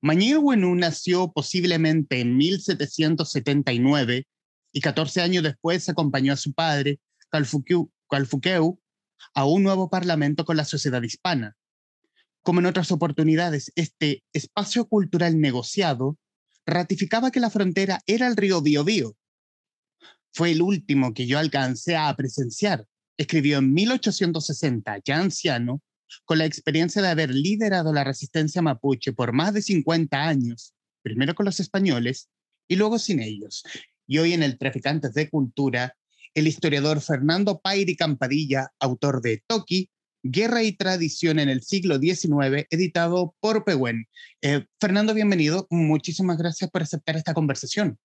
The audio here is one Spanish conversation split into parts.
Mañil Wenú nació posiblemente en 1779 y 14 años después acompañó a su padre, Calfuqueu, a un nuevo parlamento con la sociedad hispana. Como en otras oportunidades, este espacio cultural negociado ratificaba que la frontera era el río Biobío. Fue el último que yo alcancé a presenciar. Escribió en 1860, ya anciano, con la experiencia de haber liderado la resistencia mapuche por más de 50 años, primero con los españoles y luego sin ellos. Y hoy en el Traficantes de Cultura, el historiador Fernando Pairi Campadilla, autor de Toki, Guerra y Tradición en el siglo XIX, editado por Pehuen. Eh, Fernando, bienvenido. Muchísimas gracias por aceptar esta conversación.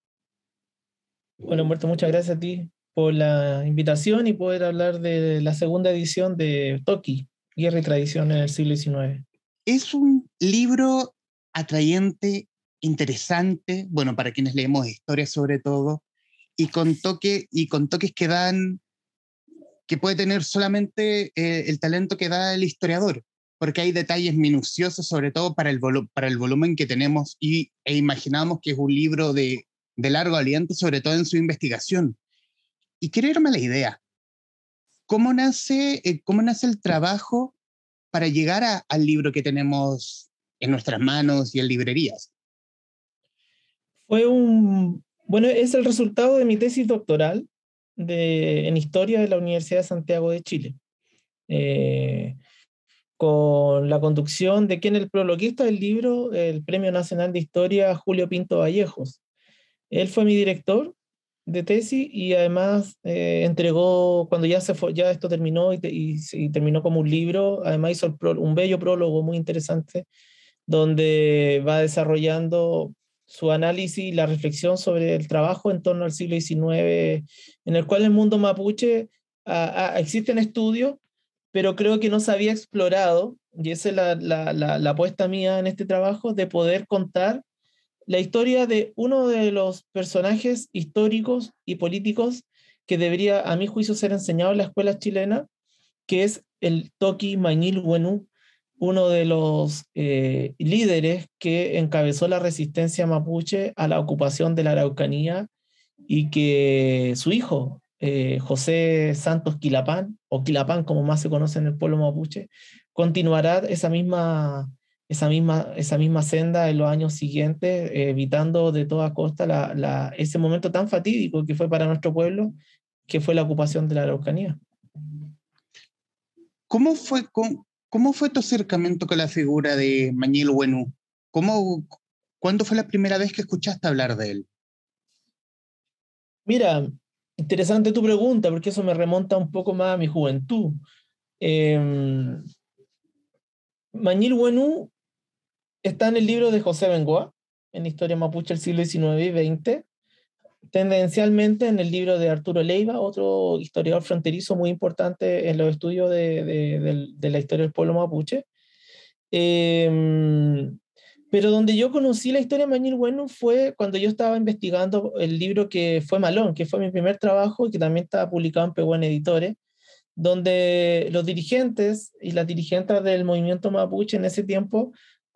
Bueno, Humberto, muchas gracias a ti por la invitación y poder hablar de la segunda edición de Toki, Guerra y Tradición en el siglo XIX. Es un libro atrayente, interesante, bueno, para quienes leemos historia sobre todo, y con, toque, y con toques que dan, que puede tener solamente eh, el talento que da el historiador, porque hay detalles minuciosos, sobre todo para el, para el volumen que tenemos y, e imaginamos que es un libro de, de largo aliento, sobre todo en su investigación. Y quiero irme a la idea. ¿Cómo nace, eh, cómo nace el trabajo para llegar al libro que tenemos en nuestras manos y en librerías? Fue un, bueno, es el resultado de mi tesis doctoral de, en historia de la Universidad de Santiago de Chile, eh, con la conducción de quien el prologuista del libro, el Premio Nacional de Historia, Julio Pinto Vallejos. Él fue mi director de tesis y además eh, entregó, cuando ya, se fue, ya esto terminó y, terminó como un libro, además hizo un bello prólogo muy interesante donde va desarrollando su análisis y la reflexión sobre el trabajo en torno al siglo XIX, en el cual el mundo mapuche existen estudios, pero creo que no se había explorado, y esa es la, la, la apuesta mía en este trabajo, de poder contar la historia de uno de los personajes históricos y políticos que debería, a mi juicio, ser enseñado en la escuela chilena, que es el Toki Mañil Wenú, uno de los eh, líderes que encabezó la resistencia mapuche a la ocupación de la Araucanía y que su hijo, eh, José Santos Quilapán, o Quilapán como más se conoce en el pueblo mapuche, continuará esa misma esa misma, esa misma senda en los años siguientes, eh, evitando de toda costa la, ese momento tan fatídico que fue para nuestro pueblo, que fue la ocupación de la Araucanía. ¿Cómo fue, cómo, fue tu acercamiento con la figura de Mañil Wenú? ¿Cómo, ¿Cuándo fue la primera vez que escuchaste hablar de él? Mira, interesante tu pregunta, porque eso me remonta un poco más a mi juventud. Eh, Mañil Wenú está en el libro de José Bengoa, en Historia Mapuche del siglo XIX y XX, tendencialmente en el libro de Arturo Leiva, otro historiador fronterizo muy importante en los estudios de, la historia del pueblo mapuche. Em, pero donde yo conocí la historia de Mañil Bueno fue cuando yo estaba investigando el libro que fue Malón, que fue mi primer trabajo y que también estaba publicado en Peguán Editores, donde los dirigentes y las dirigentes del movimiento mapuche en ese tiempo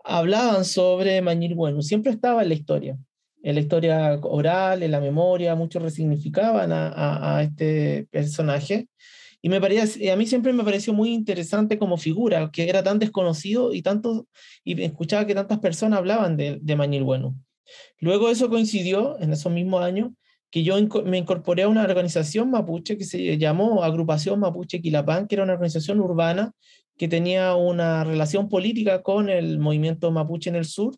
hablaban sobre Mañil Bueno, siempre estaba en la historia, en la historia oral, en la memoria, muchos resignificaban a, este personaje. Y me parecía, a mí siempre me pareció muy interesante como figura, que era tan desconocido y, tanto, y escuchaba que tantas personas hablaban de, de Mañil Bueno. Luego eso coincidió en esos mismos años que yo me incorporé a una organización mapuche que se llamó Agrupación Mapuche Quilapán, que era una organización urbana que tenía una relación política con el movimiento mapuche en el sur,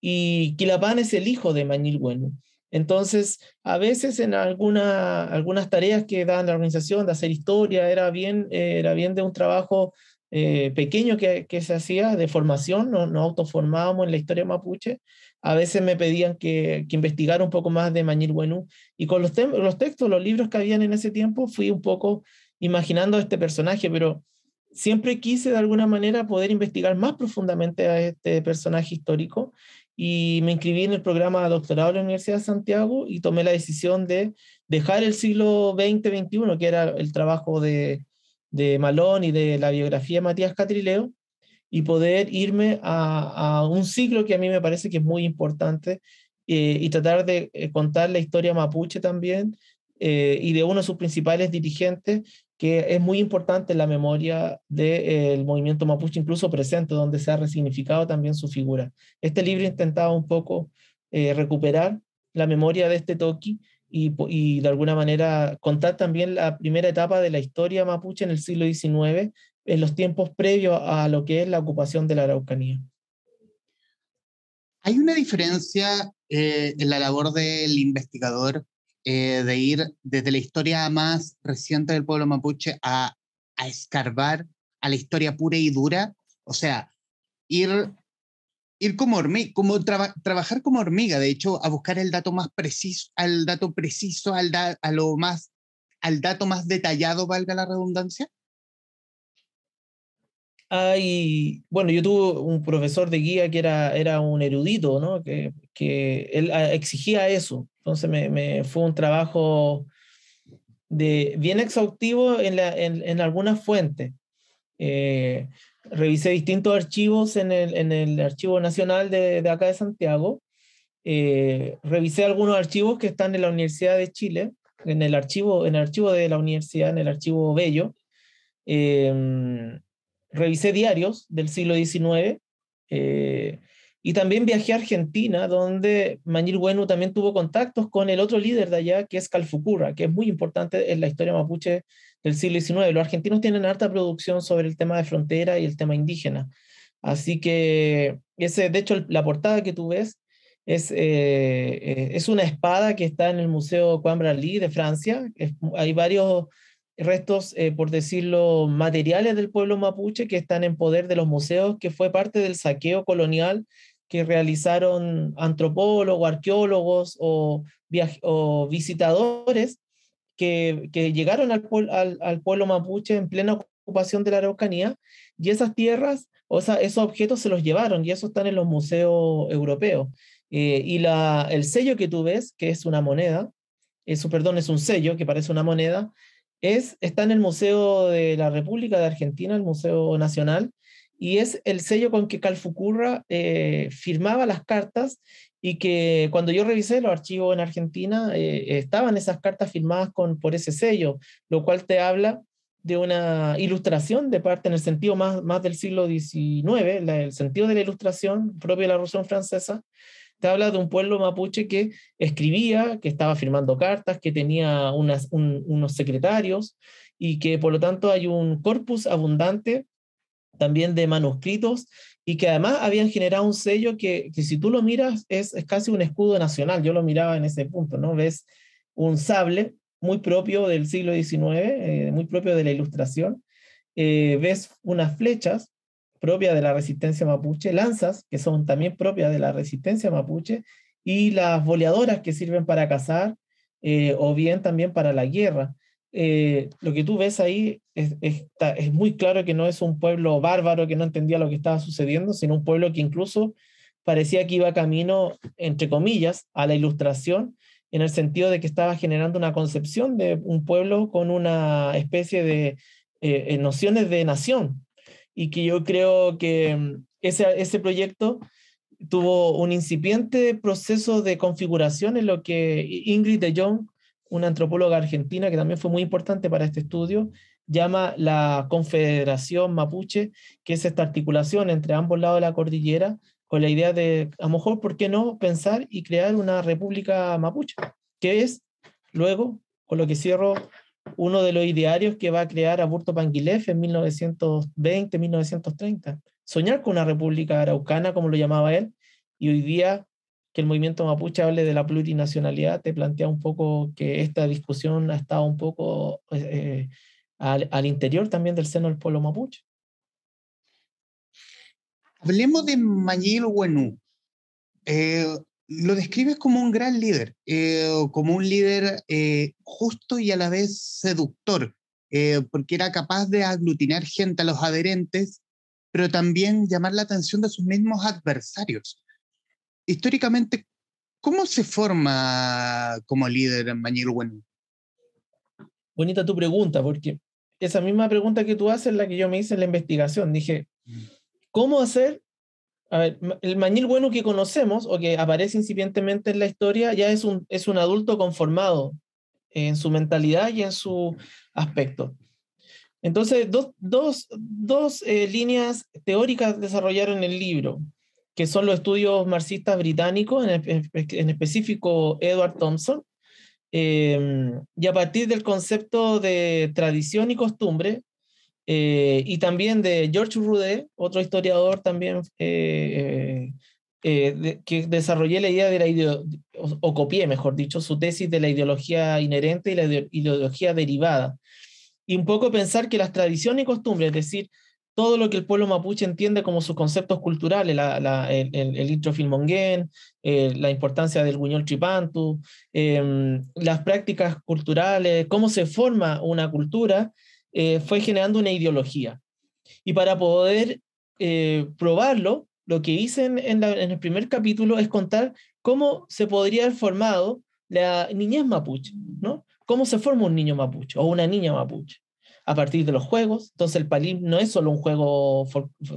y Quilapán es el hijo de Mañil Bueno. Entonces, a veces en alguna, algunas tareas que dan la organización de hacer historia, era bien, era bien de un trabajo eh, pequeño que, que, se hacía de formación, no, no autoformábamos en la historia mapuche, a veces me pedían que, que investigara un poco más de Mañil Bueno, y con los textos, los libros que habían en ese tiempo, fui un poco imaginando este personaje, pero siempre quise de alguna manera poder investigar más profundamente a este personaje histórico y me inscribí en el programa doctorado de la Universidad de Santiago y tomé la decisión de dejar el siglo XX-XXI, que era el trabajo de, de Malón y de la biografía de Matías Catrileo, y poder irme a, un ciclo que a mí me parece que es muy importante eh, y tratar de eh, contar la historia mapuche también eh, y de uno de sus principales dirigentes, que es muy importante la memoria del movimiento mapuche, incluso presente, donde se ha resignificado también su figura. Este libro intentaba un poco recuperar la memoria de este Toki y, y, de alguna manera contar también la primera etapa de la historia mapuche en el siglo XIX, en los tiempos previos a lo que es la ocupación de la Araucanía. Hay una diferencia eh, en la labor del investigador eh, de ir desde la historia más reciente del pueblo mapuche a, a escarbar a la historia pura y dura, o sea, ir, ir como hormiga, como trabajar como hormiga, de hecho, a buscar el dato más preciso, al dato preciso, al a lo más, al dato más detallado, valga la redundancia hay, bueno, yo tuve un profesor de guía que era, era un erudito, ¿no? Que, que él ah, exigía eso. Entonces me, me fue un trabajo de, bien exhaustivo en, la, en, en algunas fuentes. Eh, revisé distintos archivos en el, en el Archivo Nacional de, de acá de Santiago. Eh, revisé algunos archivos que están en la Universidad de Chile, en el archivo, en el archivo de la universidad, en el archivo Bello. Eh, revisé diarios del siglo XIX eh, y también viajé a Argentina, donde Mañil Bueno también tuvo contactos con el otro líder de allá, que es Calfucurra, que es muy importante en la historia mapuche del siglo XIX. Los argentinos tienen harta producción sobre el tema de frontera y el tema indígena. Así que, ese, de hecho, la portada que tú ves es, eh, eh, es una espada que está en el Museo Coimbra-Lee de Francia. hay varios restos, eh, por decirlo, materiales del pueblo mapuche que están en poder de los museos, que fue parte del saqueo colonial que realizaron antropólogos, arqueólogos o, o visitadores que, que llegaron al, pueblo mapuche en plena ocupación de la Araucanía y esas tierras, o sea, esos objetos se los llevaron y eso están en los museos europeos. Eh, y la, el sello que tú ves, que es una moneda, eso, perdón, es un sello que parece una moneda, es, está en el Museo de la República de Argentina, el Museo Nacional, y es el sello con que Calfucurra eh, firmaba las cartas y que cuando yo revisé los archivos en Argentina, eh, estaban esas cartas firmadas con, por ese sello, lo cual te habla de una ilustración de parte en el sentido más, más del siglo XIX, el sentido de la ilustración propio de la Revolución Francesa, te habla de un pueblo mapuche que escribía, que estaba firmando cartas, que tenía unos secretarios y que por lo tanto hay un corpus abundante también de manuscritos y que además habían generado un sello que, si tú lo miras es, es, casi un escudo nacional. Yo lo miraba en ese punto, ¿no? Ves un sable muy propio del siglo XIX, eh, muy propio de la ilustración. Eh, ves unas flechas propia de la resistencia mapuche, lanzas, que son también propias de la resistencia mapuche, y las boleadoras que sirven para cazar eh, o bien también para la guerra. Eh, lo que tú ves ahí es, es, muy claro que no es un pueblo bárbaro que no entendía lo que estaba sucediendo, sino un pueblo que incluso parecía que iba camino, entre comillas, a la ilustración, en el sentido de que estaba generando una concepción de un pueblo con una especie de eh, nociones de nación, y que yo creo que mm, ese, ese proyecto tuvo un incipiente proceso de configuración en lo que Ingrid de Jong, una antropóloga argentina que también fue muy importante para este estudio, llama la Confederación Mapuche, que es esta articulación entre ambos lados de la cordillera, con la idea de, a lo mejor, ¿por qué no pensar y crear una república mapuche? Que es, luego, con lo que cierro uno de los idearios que va a crear Aburto Panguilef en 1920, 1930. Soñar con una república araucana, como lo llamaba él, y hoy día que el movimiento mapuche hable de la plurinacionalidad, te plantea un poco que esta discusión ha estado un poco eh, al, al, interior también del seno del pueblo mapuche. Hablemos de Mayil Wenú. Eh, lo describes como un gran líder, eh, como un líder eh, justo y a la vez seductor, eh, porque era capaz de aglutinar gente a los adherentes, pero también llamar la atención de sus mismos adversarios. Históricamente, ¿cómo se forma como líder Mañil Bueno? Bonita tu pregunta, porque esa misma pregunta que tú haces es la que yo me hice en la investigación. Dije, mm. cómo hacer el Mañil bueno que conocemos o que aparece incipientemente en la historia ya es un, es un adulto conformado en su mentalidad y en su aspecto. Entonces, dos, dos, dos eh, líneas teóricas desarrollaron el libro, que son los estudios marxistas británicos, en, en específico Edward Thompson, eh, y a partir del concepto de tradición y costumbre, eh, y también de George Roudet, otro historiador también eh, eh, que desarrollé la idea de la ideología, o, copié, mejor dicho, su tesis de la ideología inherente y la ideología derivada. Y un poco pensar que las tradiciones y costumbres, es decir, todo lo que el pueblo mapuche entiende como sus conceptos culturales, la, el, el, el introfilmonguén, la importancia del guiñol tripantu, em, las prácticas culturales, cómo se forma una cultura, eh, fue generando una ideología. Y para poder eh, probarlo, lo que hice en, el primer capítulo es contar cómo se podría haber formado la niñez mapuche, ¿no? ¿Cómo se forma un niño mapuche o una niña mapuche? A partir de los juegos. Entonces el palim no es solo un juego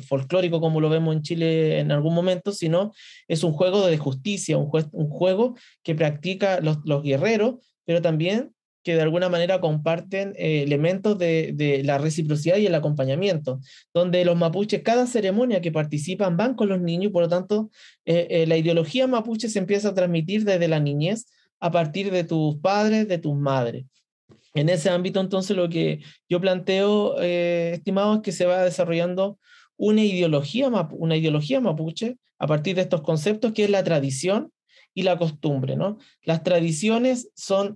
folclórico como lo vemos en Chile en algún momento, sino es un juego de justicia, un, juego que practica los guerreros, pero también que de alguna manera comparten eh, elementos de, la reciprocidad y el acompañamiento, donde los mapuches, cada ceremonia que participan van con los niños por lo tanto eh, eh, la ideología mapuche se empieza a transmitir desde la niñez a partir de tus padres, de tus madres. En ese ámbito entonces lo que yo planteo, estimado, es que se va desarrollando una ideología, una ideología mapuche a partir de estos conceptos que es la tradición y la costumbre. ¿no? Las tradiciones son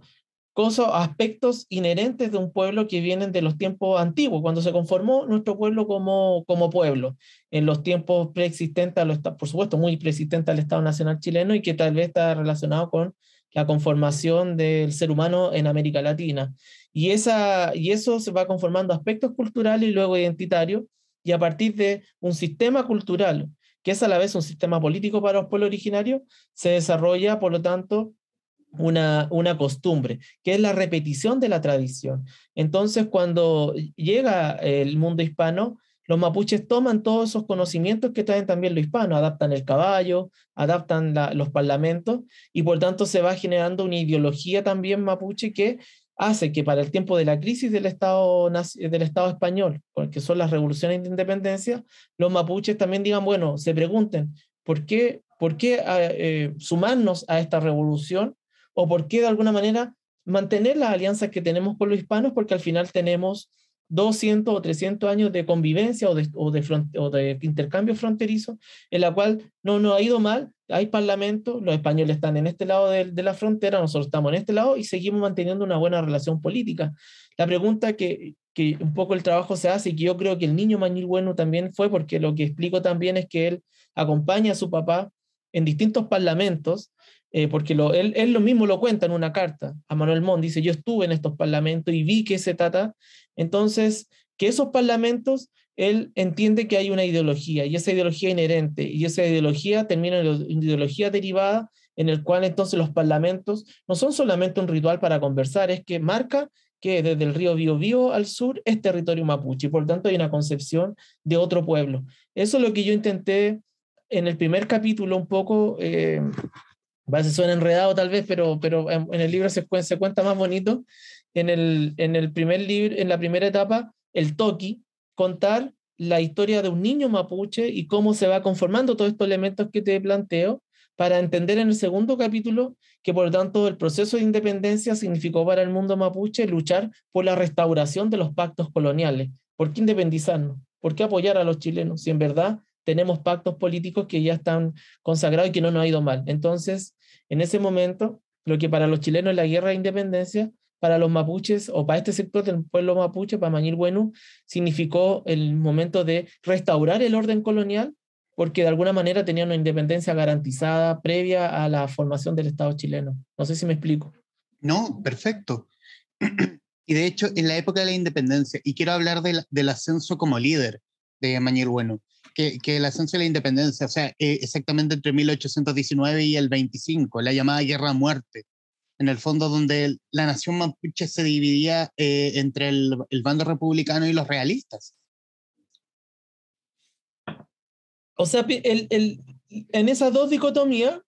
cosas, aspectos inherentes de un pueblo que vienen de los tiempos antiguos, cuando se conformó nuestro pueblo como, como pueblo, en los tiempos preexistentes, por supuesto, muy preexistentes al Estado Nacional chileno y que tal vez está relacionado con la conformación del ser humano en América Latina. Y, esa, y eso se va conformando aspectos culturales y luego identitarios, y a partir de un sistema cultural, que es a la vez un sistema político para los pueblos originarios, se desarrolla, por lo tanto, una, una costumbre, que es la repetición de la tradición. Entonces, cuando llega el mundo hispano, los mapuches toman todos esos conocimientos que traen también los hispanos, adaptan el caballo, adaptan los parlamentos y por tanto se va generando una ideología también mapuche que hace que para el tiempo de la crisis del Estado, del Estado español, que son las revoluciones de independencia, los mapuches también digan, bueno, se pregunten, ¿por qué, por qué eh, sumarnos a esta revolución o por qué de alguna manera mantener las alianzas que tenemos con los hispanos, porque al final tenemos 200 o 300 años de convivencia o de, intercambio fronterizo, en la cual no nos ha ido mal, hay parlamento, los españoles están en este lado de, la frontera, nosotros estamos en este lado y seguimos manteniendo una buena relación política. La pregunta que, que un poco el trabajo se hace y que yo creo que el niño Mañil Bueno también fue, porque lo que explico también es que él acompaña a su papá en distintos parlamentos eh, porque lo, él, él, lo mismo lo cuenta en una carta a Manuel Montt, dice, yo estuve en estos parlamentos y vi que se trata, entonces, que esos parlamentos, él entiende que hay una ideología y esa ideología inherente y esa ideología termina en la ideología derivada en el cual entonces los parlamentos no son solamente un ritual para conversar, es que marca que desde el río Biobío al sur es territorio mapuche y por tanto hay una concepción de otro pueblo. Eso es lo que yo intenté en el primer capítulo un poco eh, a suena enredado tal vez, pero, pero en, el libro se, se, cuenta más bonito. En el, en el primer libro, en la primera etapa, el Toki, contar la historia de un niño mapuche y cómo se va conformando todos estos elementos que te planteo, para entender en el segundo capítulo que por lo tanto el proceso de independencia significó para el mundo mapuche luchar por la restauración de los pactos coloniales. ¿Por qué independizarnos? ¿Por qué apoyar a los chilenos? Si en verdad tenemos pactos políticos que ya están consagrados y que no nos ha ido mal. Entonces, en ese momento, lo que para los chilenos es la guerra de independencia, para los mapuches o para este sector del pueblo mapuche, para Mañil Bueno, significó el momento de restaurar el orden colonial, porque de alguna manera tenía una independencia garantizada previa a la formación del Estado chileno. No sé si me explico. No, perfecto. Y de hecho, en la época de la independencia, y quiero hablar del, del ascenso como líder de Mañil Bueno, que, que, el ascenso de la independencia, o sea, eh, exactamente entre 1819 y el 25, la llamada Guerra Muerte, en el fondo donde la nación mapuche se dividía eh, entre el, el, bando republicano y los realistas. O sea, el, el, en esas dos dicotomías,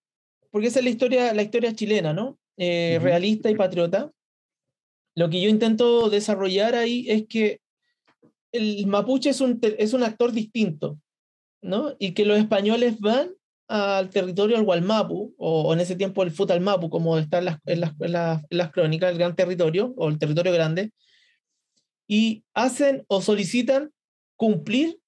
porque esa es la historia, la historia chilena, ¿no? Eh, realista y patriota, lo que yo intento desarrollar ahí es que el mapuche es un, es un actor distinto, ¿no? Y que los españoles van al territorio al Gualmapu, o, en ese tiempo el Futalmapu, como está en las, las, las, crónicas, el gran territorio, o el territorio grande, y hacen o solicitan cumplir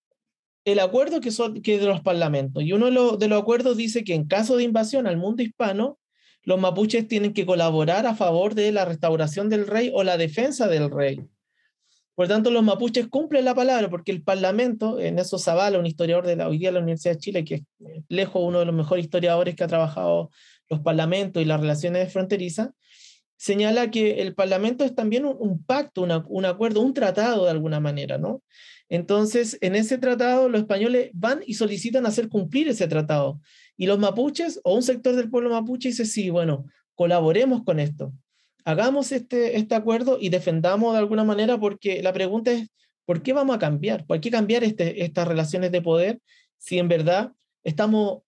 el acuerdo que, son, que de los parlamentos. Y uno de, los, de los acuerdos dice que en caso de invasión al mundo hispano, los mapuches tienen que colaborar a favor de la restauración del rey o la defensa del rey. Por tanto, los mapuches cumplen la palabra porque el Parlamento, en eso Zavala, un historiador de la, hoy Universidad de Chile, que es lejos uno de los mejores historiadores que ha trabajado los parlamentos y las relaciones fronterizas, señala que el Parlamento es también un, pacto, un acuerdo, un tratado de alguna manera, ¿no? Entonces, en ese tratado, los españoles van y solicitan hacer cumplir ese tratado. Y los mapuches o un sector del pueblo mapuche dice, sí, bueno, colaboremos con esto hagamos este, este acuerdo y defendamos de alguna manera porque la pregunta es, ¿por qué vamos a cambiar? ¿Por qué cambiar este, estas relaciones de poder si en verdad estamos,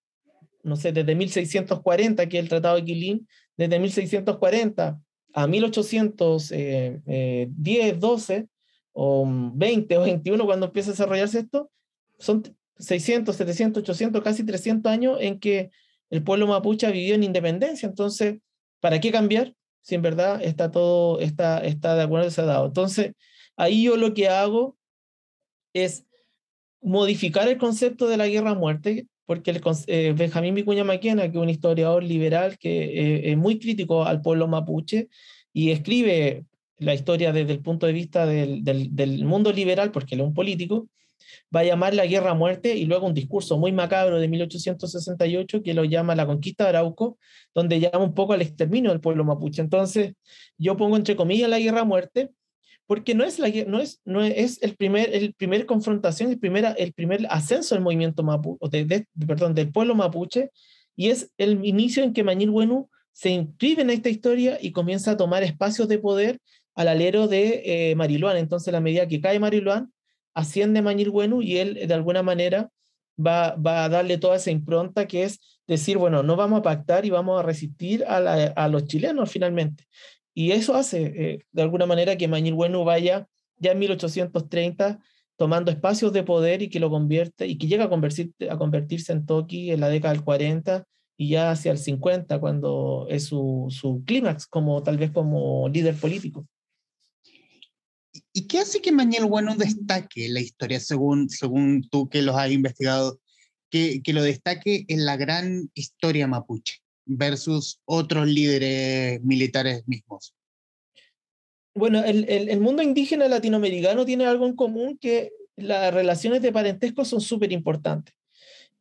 no sé, desde 1640, que es el Tratado de Quilín, desde 1640 a 1810, 12 o 20 o 21 cuando empieza a desarrollarse esto, son 600, 700, 800, casi 300 años en que el pueblo mapuche vivió en independencia. Entonces, ¿para qué cambiar? Si en verdad está todo, está, está de acuerdo se ha dado. Entonces, ahí yo lo que hago es modificar el concepto de la guerra a muerte, porque el, eh, Benjamín Vicuña Maquena, que es un historiador liberal que eh, es muy crítico al pueblo mapuche y escribe la historia desde el punto de vista del, del, del mundo liberal, porque él es un político, va a llamar la guerra a muerte y luego un discurso muy macabro de 1868 que lo llama la conquista de Arauco, donde llama un poco al exterminio del pueblo mapuche. Entonces, yo pongo entre comillas la guerra a muerte porque no es, la, no es, no es el, primer, el primer confrontación, el primer, el primer ascenso del movimiento mapuche, de, perdón, del pueblo mapuche, y es el inicio en que Mañil Bueno se inscribe en esta historia y comienza a tomar espacios de poder al alero de eh, Mariluán. Entonces, la medida que cae Mariluán, asciende Mañil y él de alguna manera va, va, a darle toda esa impronta que es decir, bueno, no vamos a pactar y vamos a resistir a, los chilenos finalmente. Y eso hace eh, de alguna manera que Mañil vaya ya en 1830 tomando espacios de poder y que lo convierte y que llega a, convertirse, a convertirse en Toki en la década del 40 y ya hacia el 50 cuando es su, su clímax como tal vez como líder político. ¿Y qué hace que Manuel Bueno destaque la historia, según, según tú que los has investigado, que, que lo destaque en la gran historia mapuche versus otros líderes militares mismos? Bueno, el, el, el, mundo indígena latinoamericano tiene algo en común que las relaciones de parentesco son súper importantes.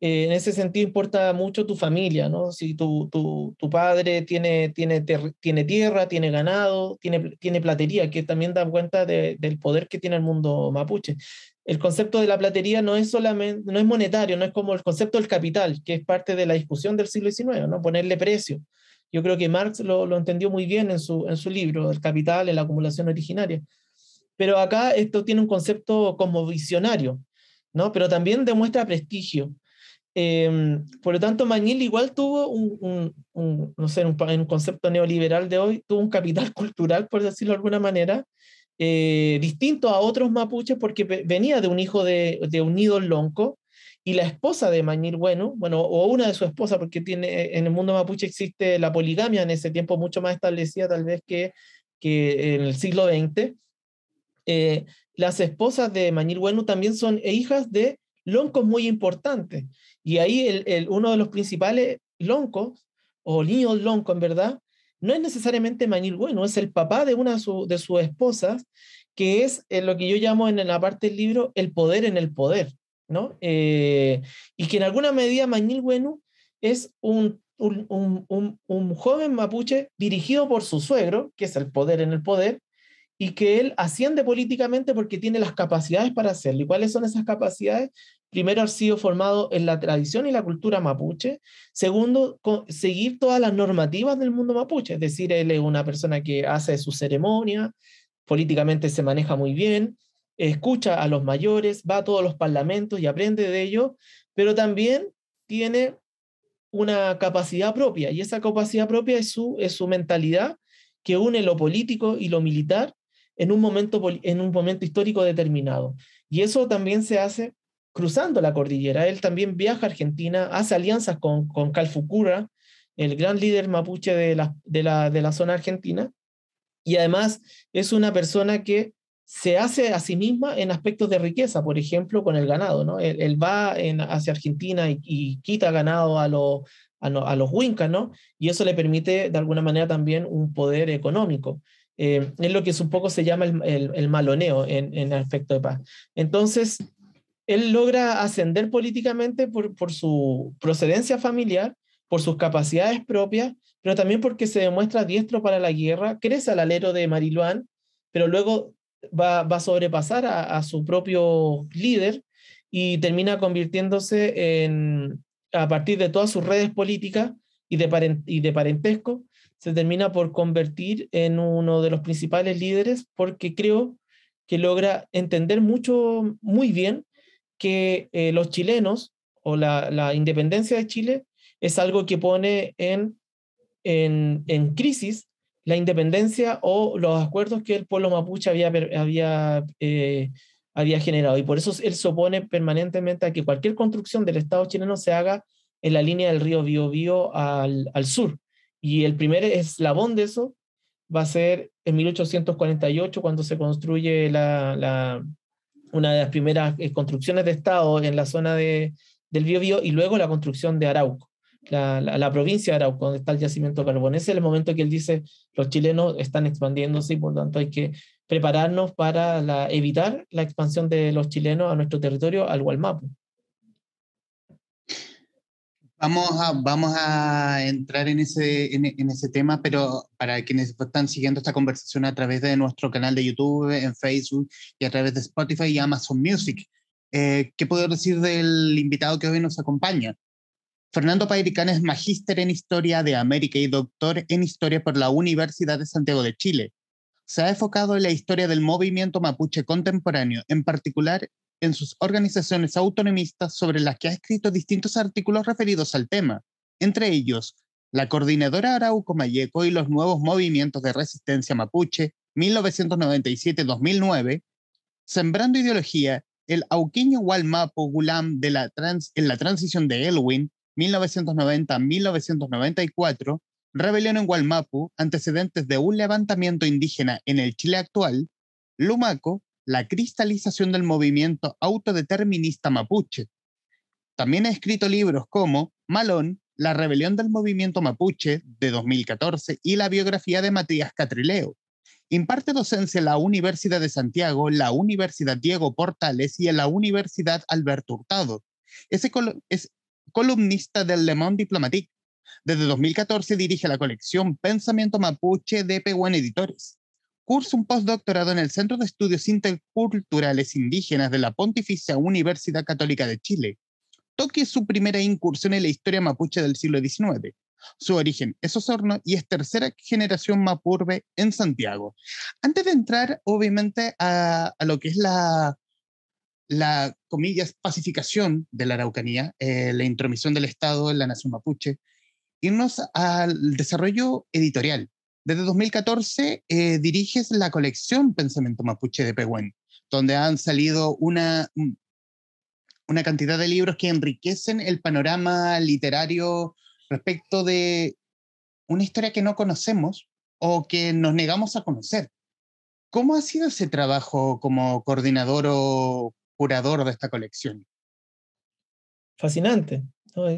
Eh, en ese sentido importa mucho tu familia, ¿no? Si tu, tu, tu padre tiene, tiene, tiene tierra, tiene ganado, tiene, tiene platería, que también da cuenta de, del poder que tiene el mundo mapuche. El concepto de la platería no es solamente, no es monetario, no es como el concepto del capital, que es parte de la discusión del siglo XIX, ¿no? Ponerle precio. Yo creo que Marx lo, lo entendió muy bien en su, en su libro, El capital en la acumulación originaria. Pero acá esto tiene un concepto como visionario, ¿no? Pero también demuestra prestigio Em, por lo tanto, Mañil igual tuvo un, no sé, un, un, concepto neoliberal de hoy, tuvo un capital cultural, por decirlo de alguna manera, eh, distinto a otros mapuches porque venía de un hijo de, de un ídolo lonco y la esposa de Mañil Bueno, bueno, o una de su esposas, porque tiene, en el mundo mapuche existe la poligamia en ese tiempo mucho más establecida tal vez que, que en el siglo XX. Eh, las esposas de Mañil Bueno también son hijas de loncos muy importantes. Y ahí el, uno de los principales loncos, o niños lonco en verdad, no es necesariamente Mañil Bueno, es el papá de una de, sus esposas, que es eh, lo que yo llamo en la parte del libro el poder en el poder, ¿no? Eh, y que en alguna medida Mañil Bueno es un, un, un, un, joven mapuche dirigido por su suegro, que es el poder en el poder, y que él asciende políticamente porque tiene las capacidades para hacerlo. ¿Y cuáles son esas capacidades? Primero, ha sido formado en la tradición y la cultura mapuche. Segundo, seguir todas las normativas del mundo mapuche, es decir, él es una persona que hace su ceremonia, políticamente se maneja muy bien, escucha a los mayores, va a todos los parlamentos y aprende de ellos, pero también tiene una capacidad propia, y esa capacidad propia es su, es su mentalidad que une lo político y lo militar en un, momento, en un momento histórico determinado. Y eso también se hace cruzando la cordillera. Él también viaja a Argentina, hace alianzas con, con Calfucura, el gran líder mapuche de la, de, la, de la zona argentina, y además es una persona que se hace a sí misma en aspectos de riqueza, por ejemplo, con el ganado. ¿no? Él, va en, hacia Argentina y, quita ganado a, los a, los huincas, ¿no? y eso le permite de alguna manera también un poder económico. Eh, es lo que un poco se llama el, el, maloneo en, en aspecto de paz. Entonces, él logra ascender políticamente por, por su procedencia familiar, por sus capacidades propias, pero también porque se demuestra diestro para la guerra, crece al alero de Mariluán, pero luego va, a sobrepasar a, su propio líder y termina convirtiéndose en, a partir de todas sus redes políticas y de, y de parentesco, se termina por convertir en uno de los principales líderes porque creo que logra entender mucho, muy bien que eh, los chilenos o la, la, independencia de Chile es algo que pone en, en, en crisis la independencia o los acuerdos que el pueblo mapuche había, había, eh, había generado. Y por eso él se opone permanentemente a que cualquier construcción del Estado chileno se haga en la línea del río Biobío al, al sur. Y el primer eslabón de eso va a ser en 1848, cuando se construye la, la, una de las primeras eh, construcciones de Estado en la zona de, del Biobío, y luego la construcción de Arauco la, provincia de Arauco, donde está el yacimiento de carbón. Ese es el momento que él dice, los chilenos están expandiéndose y por lo tanto hay que prepararnos para evitar la expansión de los chilenos a nuestro territorio, al Gualmapu. Vamos a, vamos a entrar en ese, en, ese tema, pero para quienes están siguiendo esta conversación a través de nuestro canal de YouTube, en Facebook y a través de Spotify y Amazon Music, eh, ¿qué puedo decir del invitado que hoy nos acompaña? Fernando Pairicán es magíster en Historia de América y doctor en Historia por la Universidad de Santiago de Chile. Se ha enfocado en la historia del movimiento mapuche contemporáneo, en particular en sus organizaciones autonomistas sobre las que ha escrito distintos artículos referidos al tema, entre ellos la Coordinadora Arauco Mayeco y los nuevos movimientos de resistencia mapuche 1997-2009, Sembrando Ideología, el Auquiño Walmapo Gulam de la en la transición de Elwin 1990-1994, rebelión en Gualmapu, antecedentes de un levantamiento indígena en el Chile actual, Lumaco, la cristalización del movimiento autodeterminista mapuche. También ha escrito libros como Malón, la rebelión del movimiento mapuche de 2014 y la biografía de Matías Catrileo. Imparte docencia en la Universidad de Santiago, la Universidad Diego Portales y en la Universidad Alberto Hurtado. Es, columnista del Le Monde Diplomatique. Desde 2014 dirige la colección Pensamiento Mapuche de Pehuen Editores. Cursa un postdoctorado en el Centro de Estudios Interculturales Indígenas de la Pontificia Universidad Católica de Chile. Toque su primera incursión en la historia mapuche del siglo XIX. Su origen es Osorno y es tercera generación mapurbe en Santiago. Antes de entrar, obviamente, a, a lo que es la, la, comillas, pacificación de la Araucanía, eh, la intromisión del Estado en la nación mapuche, irnos al desarrollo editorial. Desde 2014 eh, diriges la colección Pensamiento Mapuche de Pehuen, donde han salido una, una cantidad de libros que enriquecen el panorama literario respecto de una historia que no conocemos o que nos negamos a conocer. ¿Cómo ha sido ese trabajo como coordinador o curador de esta colección. Fascinante.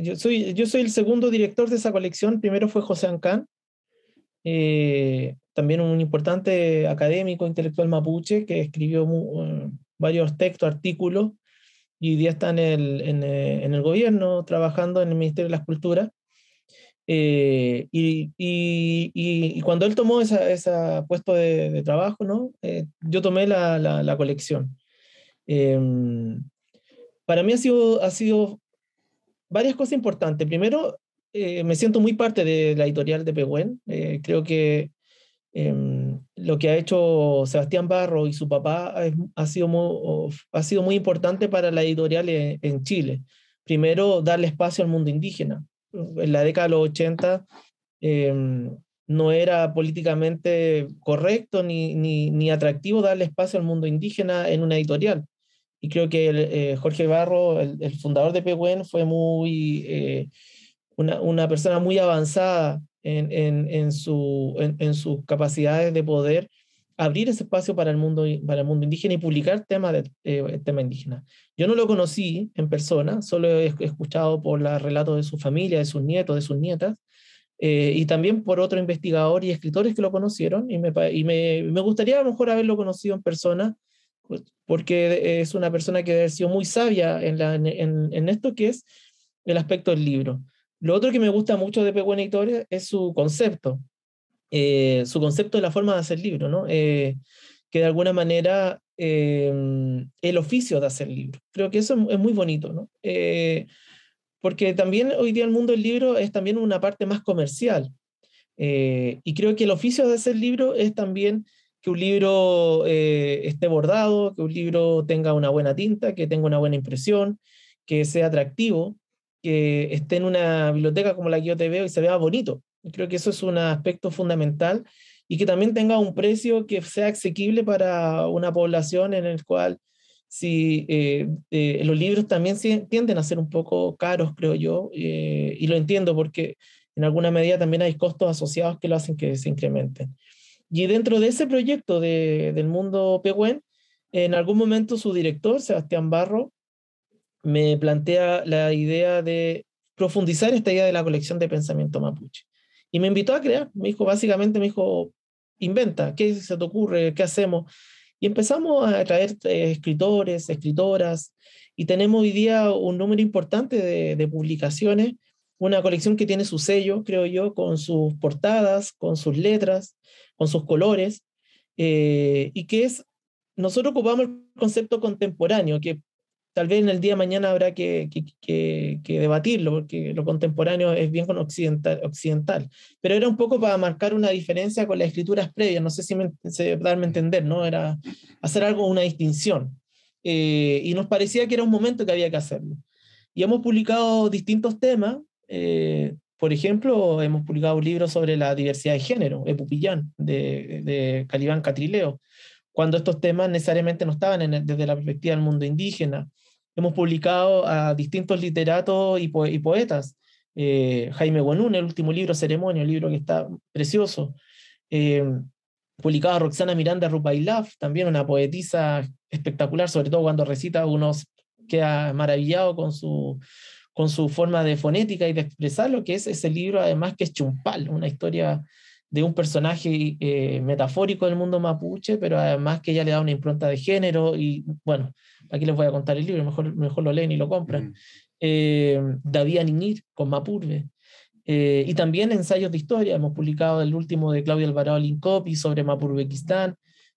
Yo soy, yo soy el segundo director de esa colección. Primero fue José Ancán, eh, también un importante académico intelectual mapuche que escribió uh, varios textos, artículos, y hoy día está en el, en, eh, en el gobierno trabajando en el Ministerio de las Culturas. Eh, y, y, y, cuando él tomó ese puesto de, de trabajo, ¿no? yo tomé la, la, la colección. Em, para mí ha sido, ha sido varias cosas importantes. Primero, eh, me siento muy parte de la editorial de Pehuen. Eh, creo que em, lo que ha hecho Sebastián Barro y su papá ha, sido muy, ha sido muy importante para la editorial en, Chile. Primero, darle espacio al mundo indígena. En la década de los 80 em, no era políticamente correcto ni, ni, ni, atractivo darle espacio al mundo indígena en una editorial. Y creo que eh, Jorge Barro, el, fundador de Pehuen, fue muy, eh, una, una persona muy avanzada en, en, en, su, en, sus capacidades de poder abrir ese espacio para el mundo, para el mundo indígena y publicar temas de eh, tema indígena. Yo no lo conocí en persona, solo he escuchado por los relatos de su familia, de sus nietos, de sus nietas, eh, y también por otro investigador y escritores que lo conocieron, y, me, y me, me, gustaría a lo mejor haberlo conocido en persona, pues, porque es una persona que ha sido muy sabia en, la, en, en esto que es el aspecto del libro. Lo otro que me gusta mucho de Pehuen Editores es su concepto, eh, su concepto de la forma de hacer libro, ¿no? Eh, que de alguna manera eh, el oficio de hacer libro. Creo que eso es muy bonito, ¿no? porque también hoy día el mundo del libro es también una parte más comercial. y creo que el oficio de hacer libro es también que un libro esté bordado, que un libro tenga una buena tinta, que tenga una buena impresión, que sea atractivo, que esté en una biblioteca como la que yo te veo y se vea bonito. Creo que eso es un aspecto fundamental y que también tenga un precio que sea asequible para una población en el cual si eh, eh, los libros también tienden a ser un poco caros, creo yo, eh, y lo entiendo porque en alguna medida también hay costos asociados que lo hacen que se incrementen. Y dentro de ese proyecto de, del mundo Pehuen, en algún momento su director, Sebastián Barro, me plantea la idea de profundizar esta idea de la colección de pensamiento mapuche. Y me invitó a crear, me dijo, básicamente me dijo, inventa, ¿qué se te ocurre? ¿Qué hacemos? Y empezamos a traer eh, escritores, escritoras, y tenemos hoy día un número importante de, publicaciones, una colección que tiene su sello, creo yo, con sus portadas, con sus letras, con sus colores, eh, y que es, nosotros ocupamos el concepto contemporáneo, que tal vez en el día de mañana habrá que, que, que, debatirlo, porque lo contemporáneo es bien con occidental, occidental. Pero era un poco para marcar una diferencia con las escrituras previas, no sé si me, darme a entender, ¿no? Era hacer algo, una distinción. Eh, y nos parecía que era un momento que había que hacerlo. Y hemos publicado distintos temas. Eh, por ejemplo, hemos publicado un libro sobre la diversidad de género, Epupillán, de, de Calibán Catrileo, cuando estos temas necesariamente no estaban desde la perspectiva del mundo indígena hemos publicado a distintos literatos y, poetas. Eh, Jaime Guanún, el último libro, Ceremonia, un libro que está precioso. Eh, publicado a Roxana Miranda Rupailaf, también una poetisa espectacular, sobre todo cuando recita, uno queda maravillado con su, con su forma de fonética y de expresar lo que es ese libro, además que es Chumpal, una historia de un personaje eh, metafórico del mundo mapuche, pero además que ella le da una impronta de género y bueno, aquí les voy a contar el libro, mejor, mejor lo leen y lo compran. Mm. Eh, David Aninir con Mapurbe. Eh, y también ensayos de historia, hemos publicado el último de Claudio Alvarado Lincopi sobre Mapurbekistán,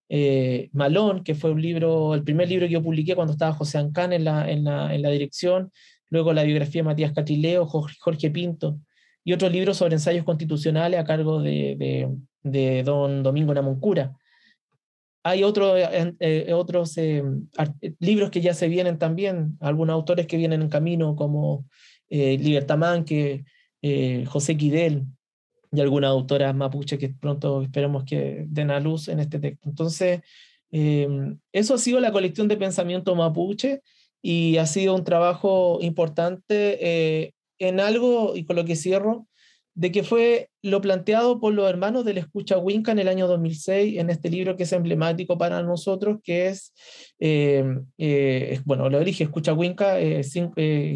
eh, Malón, que fue un libro, el primer libro que yo publiqué cuando estaba José Ancán en la, en la, en la dirección, luego la biografía de Matías Catrileo, Jorge Pinto, y otro libro sobre ensayos constitucionales a cargo de, de, don Domingo Namuncura. Hay otro, eh, eh, otros eh, libros que ya se vienen también, algunos autores que vienen en camino, como Libertamán, que, José Quidel y algunas autoras mapuche que pronto esperemos que den a luz en este texto. Entonces, eso ha sido la colección de pensamiento mapuche y ha sido un trabajo importante en algo, y con lo que cierro, de que fue lo planteado por los hermanos del Escucha Winca en el año 2006, en este libro que es emblemático para nosotros, que es, eh, eh, bueno, lo dije, Escucha Winca, eh,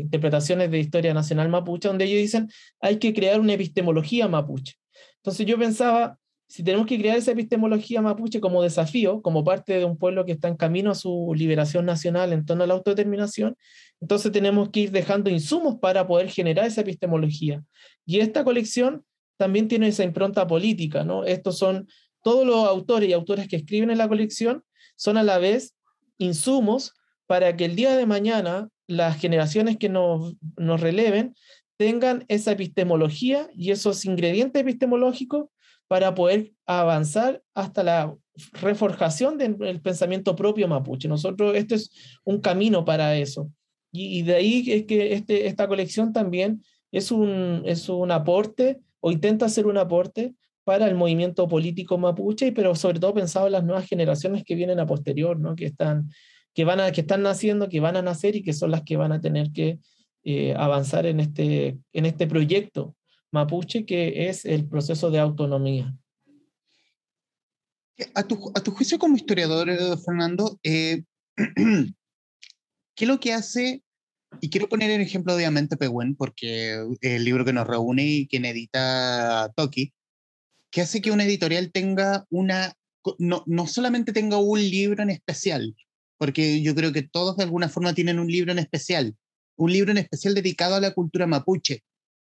interpretaciones de historia nacional mapuche, donde ellos dicen, hay que crear una epistemología mapuche. Entonces yo pensaba, si tenemos que crear esa epistemología mapuche como desafío, como parte de un pueblo que está en camino a su liberación nacional en torno a la autodeterminación, entonces tenemos que ir dejando insumos para poder generar esa epistemología. Y esta colección también tiene esa impronta política, ¿no? Estos son todos los autores y autores que escriben en la colección, son a la vez insumos para que el día de mañana las generaciones que nos, nos releven tengan esa epistemología y esos ingredientes epistemológicos para poder avanzar hasta la reforjación del pensamiento propio mapuche. Nosotros, este es un camino para eso. Y, de ahí es que este, esta colección también es un, es un aporte o intenta ser un aporte para el movimiento político mapuche, pero sobre todo pensado en las nuevas generaciones que vienen a posterior, ¿no? que, están, que, van a, que están naciendo, que van a nacer y que son las que van a tener que eh, avanzar en este, en este proyecto mapuche que es el proceso de autonomía. A tu, a tu juicio como historiador, Fernando, eh, ¿qué es lo que hace? Y quiero poner el ejemplo obviamente Pehuen, porque el libro que nos reúne y quien edita Toki, ¿qué hace que una editorial tenga una, no, no solamente tenga un libro en especial, porque yo creo que todos de alguna forma tienen un libro en especial, un libro en especial dedicado a la cultura mapuche,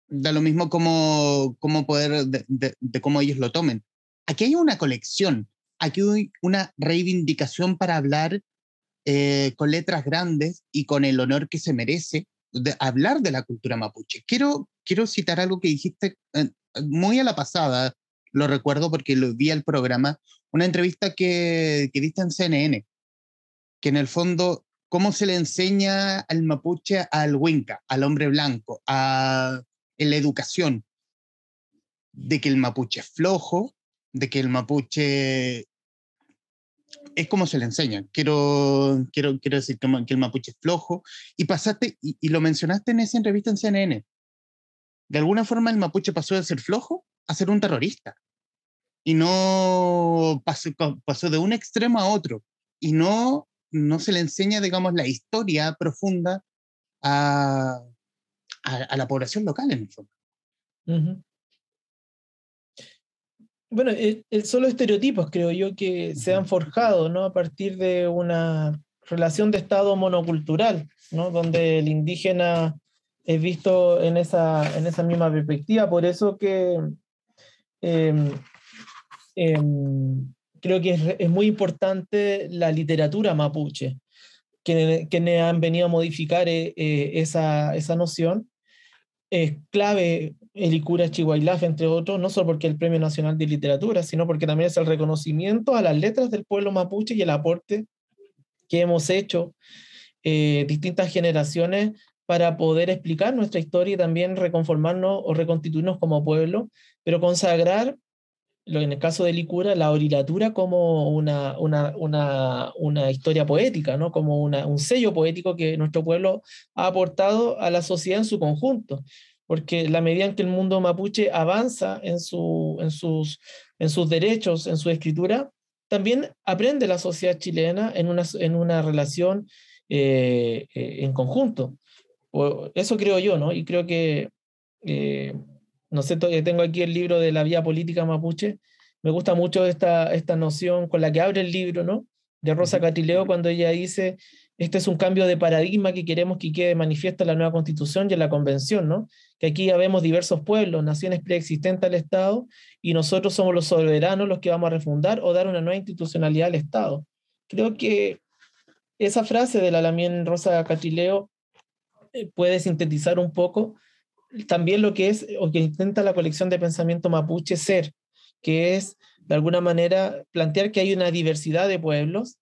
da lo mismo como, como poder, de, de, cómo ellos lo tomen. Aquí hay una colección, aquí hay una reivindicación para hablar eh, con letras grandes y con el honor que se merece de hablar de la cultura mapuche. Quiero, quiero citar algo que dijiste eh, muy a la pasada, lo recuerdo porque lo vi al programa, una entrevista que, que diste en CNN, que en el fondo, cómo se le enseña al mapuche al huinca, al hombre blanco, a en la educación, de que el mapuche es flojo, de que el mapuche es como se le enseña. Quiero, quiero, quiero decir que, el mapuche es flojo. Y pasaste, y, lo mencionaste en esa entrevista en CNN. De alguna forma el mapuche pasó de ser flojo a ser un terrorista. Y no pasó, pasó de un extremo a otro. Y no, no se le enseña, digamos, la historia profunda a, a, la población local en el fondo. Bueno, el, solo estereotipos creo yo que se han forjado ¿no? a partir de una relación de Estado monocultural, ¿no? donde el indígena es visto en esa, en esa misma perspectiva. Por eso que em, em, creo que es, es, muy importante la literatura mapuche, quienes, han venido a modificar eh, eh, esa, esa noción. Es clave el Icura Chihuahilaf, entre otros, no solo porque es el Premio Nacional de Literatura, sino porque también es el reconocimiento a las letras del pueblo mapuche y el aporte que hemos hecho eh, distintas generaciones para poder explicar nuestra historia y también reconformarnos o reconstituirnos como pueblo, pero consagrar en el caso de Licura, la orilatura como una, una, una, una historia poética, ¿no? como un sello poético que nuestro pueblo ha aportado a la sociedad en su conjunto. Porque la medida en que el mundo mapuche avanza en, su, en, sus, en sus derechos, en su escritura, también aprende la sociedad chilena en una, en una relación eh, eh, en conjunto. Eso creo yo, ¿no? Y creo que eh, no sé, tengo aquí el libro de la vía política mapuche. Me gusta mucho esta, esta noción con la que abre el libro, ¿no? De Rosa Catileo, cuando ella dice, este es un cambio de paradigma que queremos que quede manifiesto en la nueva constitución y en la convención, ¿no? Que aquí ya vemos diversos pueblos, naciones preexistentes al Estado, y nosotros somos los soberanos los que vamos a refundar o dar una nueva institucionalidad al Estado. Creo que esa frase de la Lamien Rosa Catileo eh, puede sintetizar un poco también lo que es, o que intenta la colección de pensamiento mapuche ser, que es de alguna manera plantear que hay una diversidad de pueblos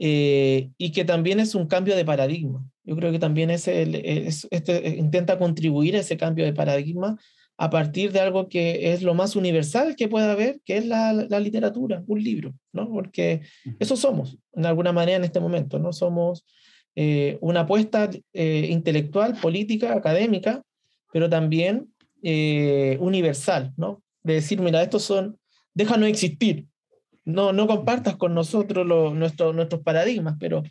eh, y que también es un cambio de paradigma. Yo creo que también es este, intenta contribuir a ese cambio de paradigma a partir de algo que es lo más universal que pueda haber, que es la, literatura, un libro, ¿no? Porque eso somos, en alguna manera en este momento, ¿no? Somos eh, una apuesta eh, intelectual, política, académica, pero también eh, universal, ¿no? De decir, mira, estos son, déjanos existir, no, no compartas con nosotros nuestros paradigmas, pero,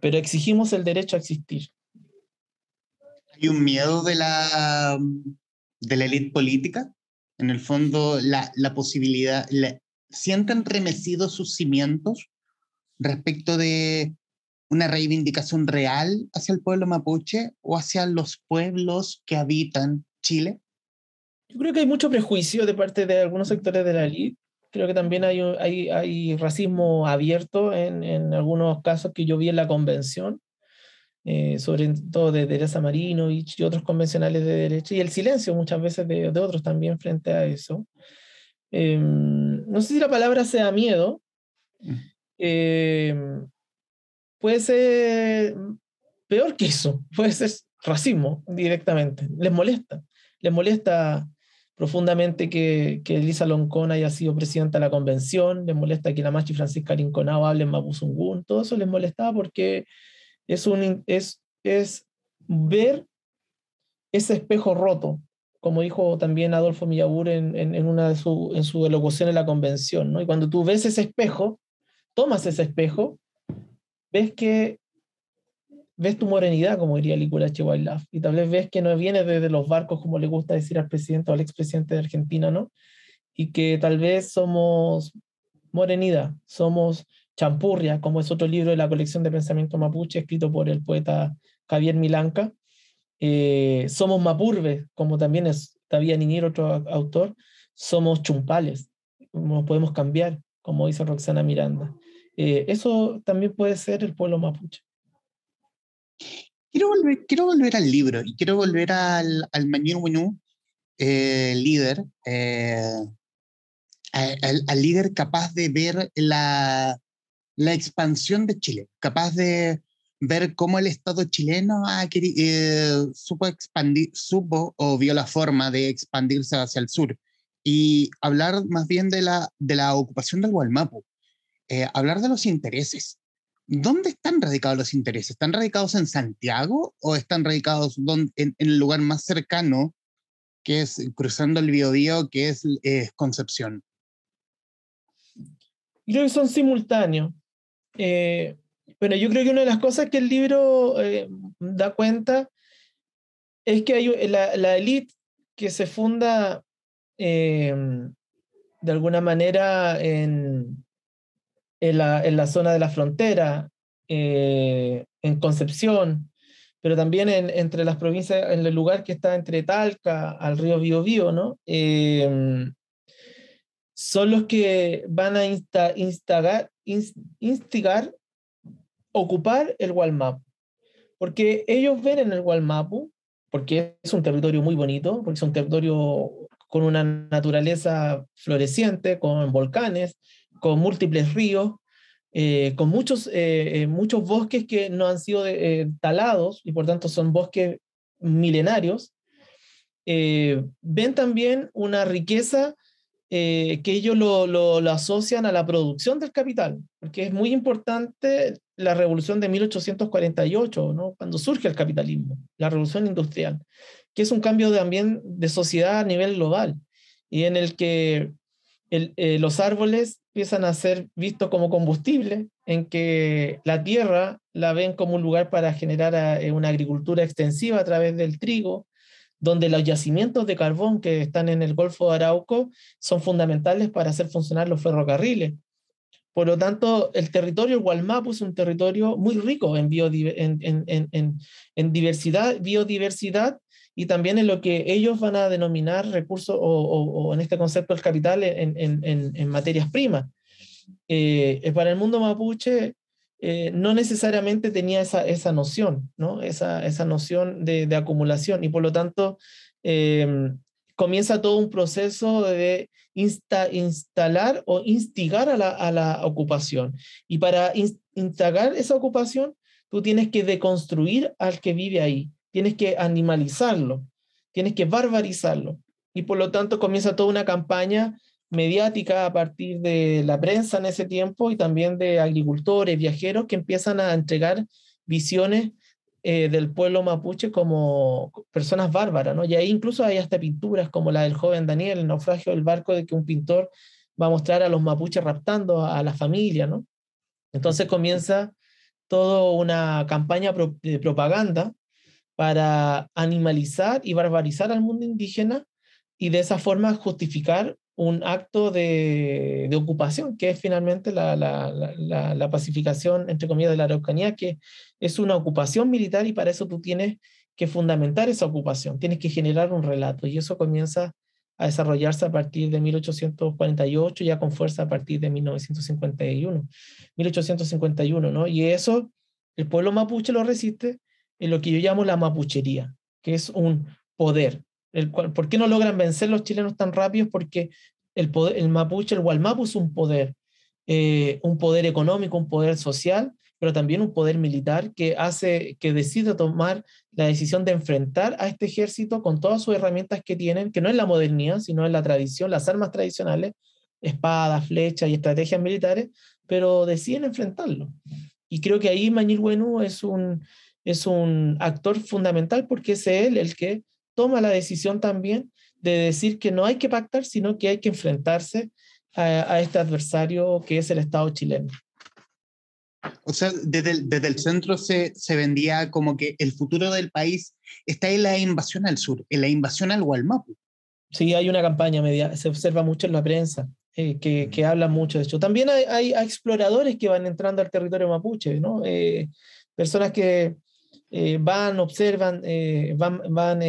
pero exigimos el derecho a existir. Hay un miedo de la, de la élite política, en el fondo, la, la posibilidad, sienten remecidos sus cimientos respecto de una reivindicación real hacia el pueblo mapuche o hacia los pueblos que habitan Chile? Yo creo que hay mucho prejuicio de parte de algunos sectores de la élite. Creo que también hay, hay, hay racismo abierto en, en, algunos casos que yo vi en la convención, eh, sobre todo de Teresa Marino y, otros convencionales de derecha, y el silencio muchas veces de, de otros también frente a eso. em, no sé si la palabra sea miedo, em, puede ser peor que eso, puede ser racismo directamente, les molesta, les molesta profundamente que, que Elisa Loncón haya sido presidenta de la convención, les molesta que la Machi Francisca Rinconao hable en Mapuzungún, todo eso les molestaba porque es, un, es, es ver ese espejo roto, como dijo también Adolfo Millabur en, en, una de su, en su elocución en la convención, ¿no? Y cuando tú ves ese espejo, tomas ese espejo, ves que ves tu morenidad, como diría Licurache Wildlife, y tal vez ves que no viene desde los barcos, como le gusta decir al presidente o al expresidente de Argentina, ¿no? Y que tal vez somos morenidad, somos champurria, como es otro libro de la colección de pensamiento mapuche, escrito por el poeta Javier Milanca. Eh, somos mapurbe, como también es Tavía Niñir, otro autor. Somos chumpales, nos podemos cambiar, como dice Roxana Miranda. Eh, eso también puede ser el pueblo mapuche. Quiero volver, quiero volver al libro y quiero volver al, al Mañur eh, líder, eh, al, al, líder capaz de ver la, la expansión de Chile, capaz de ver cómo el Estado chileno ha eh, supo expandir, supo o vio la forma de expandirse hacia el sur. Y hablar más bien de la, de la ocupación del Gualmapu, eh, hablar de los intereses, ¿Dónde están radicados los intereses? ¿Están radicados en Santiago o están radicados en, el lugar más cercano, que es cruzando el Biobío, que es Concepción? Creo que son simultáneos. Eh, bueno, yo creo que una de las cosas que el libro eh, da cuenta es que hay la, la élite que se funda eh, de alguna manera en, en la, en la zona de la frontera, eh, en Concepción, pero también en, entre las provincias, en el lugar que está entre Talca al río Biobío, ¿no? Em, son los que van a instigar, ocupar el Gualmapu. Porque ellos ven en el Gualmapu, porque es un territorio muy bonito, porque es un territorio con una naturaleza floreciente, con volcanes, con múltiples ríos, eh, con muchos, eh, eh, muchos bosques que no han sido talados y por tanto son bosques milenarios, ven también una riqueza que ellos lo, lo, lo, asocian a la producción del capital, porque es muy importante la revolución de 1848, ¿no? cuando surge el capitalismo, la revolución industrial, que es un cambio también de sociedad a nivel global y en el que eh, los árboles empiezan a ser vistos como combustible, en que la tierra la ven como un lugar para generar eh, una agricultura extensiva a través del trigo, donde los yacimientos de carbón que están en el Golfo de Arauco son fundamentales para hacer funcionar los ferrocarriles. Por lo tanto, el territorio Gualmapu es un territorio muy rico en, en, en diversidad, biodiversidad y también en lo que ellos van a denominar recursos o, en este concepto del capital en, materias primas. Eh, para el mundo mapuche eh, no necesariamente tenía esa, esa noción, ¿no? esa, esa noción de, acumulación y por lo tanto eh, comienza todo un proceso de instalar o instigar a la, a la ocupación. Y para instalar esa ocupación, tú tienes que deconstruir al que vive ahí tienes que animalizarlo, tienes que barbarizarlo. Y por lo tanto comienza toda una campaña mediática a partir de la prensa en ese tiempo y también de agricultores, viajeros que empiezan a entregar visiones eh, del pueblo mapuche como personas bárbaras, ¿no? Y ahí incluso hay hasta pinturas como la del joven Daniel, el naufragio del barco, de que un pintor va a mostrar a los mapuches raptando a, la familia, ¿no? Entonces comienza toda una campaña de propaganda para animalizar y barbarizar al mundo indígena y de esa forma justificar un acto de, de ocupación, que es finalmente la, la, la, pacificación, entre comillas, de la Araucanía, que es una ocupación militar y para eso tú tienes que fundamentar esa ocupación, tienes que generar un relato y eso comienza a desarrollarse a partir de 1848, ya con fuerza a partir de 1951, 1851, ¿no? Y eso el pueblo mapuche lo resiste en lo que yo llamo la mapuchería, que es un poder. El cual, ¿Por qué no logran vencer los chilenos tan rápidos? Porque el, poder, el mapuche, el Walmapu es un poder, eh, un poder económico, un poder social, pero también un poder militar que hace, que decide tomar la decisión de enfrentar a este ejército con todas sus herramientas que tienen, que no es la modernidad, sino es la tradición, las armas tradicionales, espadas, flechas y estrategias militares, pero deciden enfrentarlo. Y creo que ahí Mañil Buenu es un, es un actor fundamental porque es él el que toma la decisión también de decir que no hay que pactar, sino que hay que enfrentarse a, este adversario que es el Estado chileno. O sea, desde el, desde el centro se, se, vendía como que el futuro del país está en la invasión al sur, en la invasión al Gualmapu. Sí, hay una campaña media, se observa mucho en la prensa, eh, que, que, habla mucho de esto. También hay, hay, exploradores que van entrando al territorio mapuche, ¿no? Eh, personas que eh, van, observan, van, van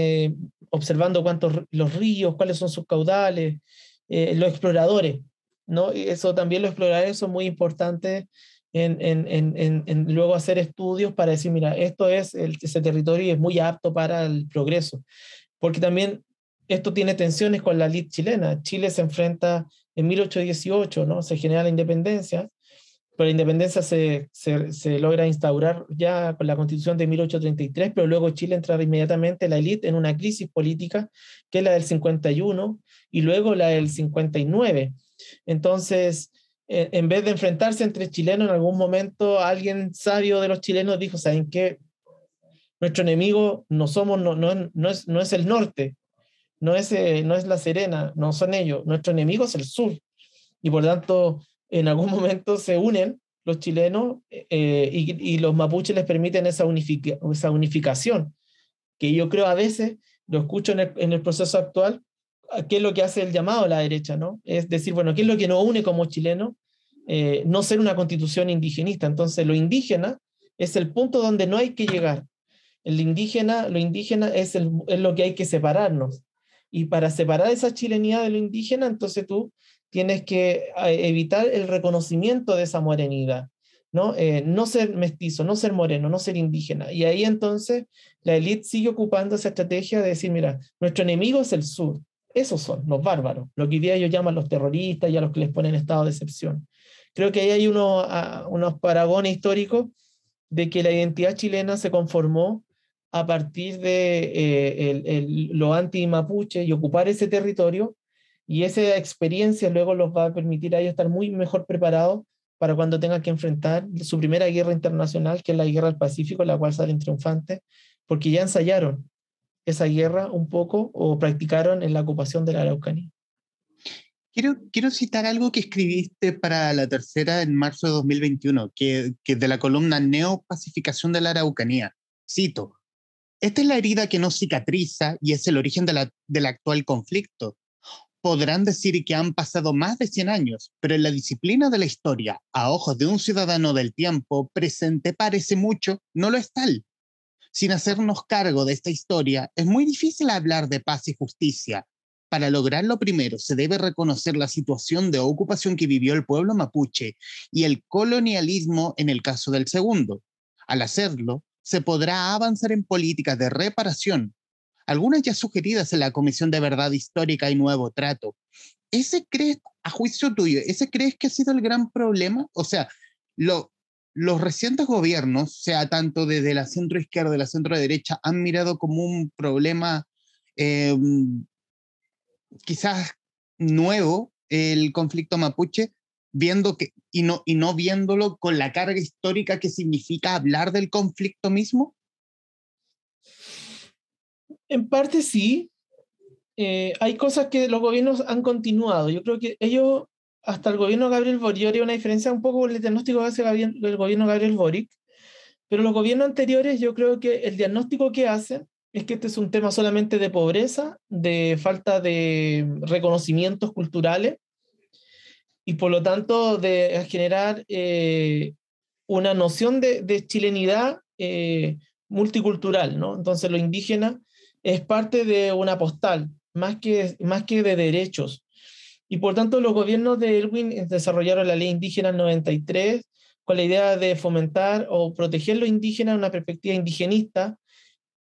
observando cuántos los ríos, cuáles son sus caudales, los exploradores, ¿no? eso también los exploradores son muy importantes en, en, en, en, luego hacer estudios para decir, mira, esto es, el, ese territorio es muy apto para el progreso. Porque también esto tiene tensiones con la lid chilena. Chile se enfrenta en 1818, ¿no? Se genera la independencia, pero la independencia se, se, se, logra instaurar ya con la constitución de 1833, pero luego Chile entra inmediatamente la élite en una crisis política, que es la del 51 y luego la del 59. Entonces, eh, en vez de enfrentarse entre chilenos, en algún momento alguien sabio de los chilenos dijo, ¿saben qué? Nuestro enemigo no somos, no, no, no, es, no es el norte, no es, eh, no es la Serena, no son ellos, nuestro enemigo es el sur. Y por tanto, en algún momento se unen los chilenos eh, y, y, los mapuches les permiten esa, unific esa unificación, que yo creo a veces, lo escucho en el, en el proceso actual, qué es lo que hace el llamado a la derecha, ¿no? Es decir, bueno, ¿qué es lo que nos une como chilenos? Eh, no ser una constitución indigenista. Entonces, lo indígena es el punto donde no hay que llegar. El indígena, lo indígena es, el, es lo que hay que separarnos. Y para separar esa chilenidad de lo indígena, entonces tú tienes que evitar el reconocimiento de esa morenidad, ¿no? Eh, no ser mestizo, no ser moreno, no ser indígena. Y ahí entonces la élite sigue ocupando esa estrategia de decir, mira, nuestro enemigo es el sur, esos son los bárbaros, lo que hoy día ellos llaman los terroristas y a los que les ponen estado de excepción. Creo que ahí hay uno, unos paragones históricos de que la identidad chilena se conformó a partir de eh, lo anti-mapuche y ocupar ese territorio, y esa experiencia luego los va a permitir a ellos estar muy mejor preparados para cuando tengan que enfrentar su primera guerra internacional, que es la guerra del Pacífico, la cual salen triunfantes, porque ya ensayaron, esa guerra un poco o practicaron en la ocupación de la Araucanía. Quiero, quiero citar algo que escribiste para la tercera en marzo de 2021, que, que de la columna Neopacificación de la Araucanía. Cito, esta es la herida que no cicatriza y es el origen de la, del actual conflicto. Podrán decir que han pasado más de 100 años, pero en la disciplina de la historia, a ojos de un ciudadano del tiempo presente parece mucho, no lo es tal sin hacernos cargo de esta historia, es muy difícil hablar de paz y justicia. Para lograrlo primero, se debe reconocer la situación de ocupación que vivió el pueblo mapuche y el colonialismo en el caso del segundo. Al hacerlo, se podrá avanzar en políticas de reparación, algunas ya sugeridas en la Comisión de Verdad Histórica y Nuevo Trato. ¿Ese crees, a juicio tuyo, ese crees que ha sido el gran problema? O sea, lo, los recientes gobiernos, sea tanto desde la centro izquierda de la centro derecha, han mirado como un problema eh, quizás nuevo el conflicto mapuche, viendo que, y no, y no viéndolo con la carga histórica que significa hablar del conflicto mismo? En parte sí. Eh, hay cosas que los gobiernos han continuado. Yo creo que ellos hasta el gobierno de Gabriel Boric hay una diferencia un poco con el diagnóstico que hace el gobierno de Gabriel Boric, pero los gobiernos anteriores yo creo que el diagnóstico que hacen es que este es un tema solamente de pobreza, de falta de reconocimientos culturales y por lo tanto de generar eh, una noción de, chilenidad eh, multicultural, ¿no? Entonces lo indígena es parte de una postal, más que, más que de derechos. Y por tanto, los gobiernos de Elwin desarrollaron la ley indígena en 93 con la idea de fomentar o proteger lo indígena en una perspectiva indigenista,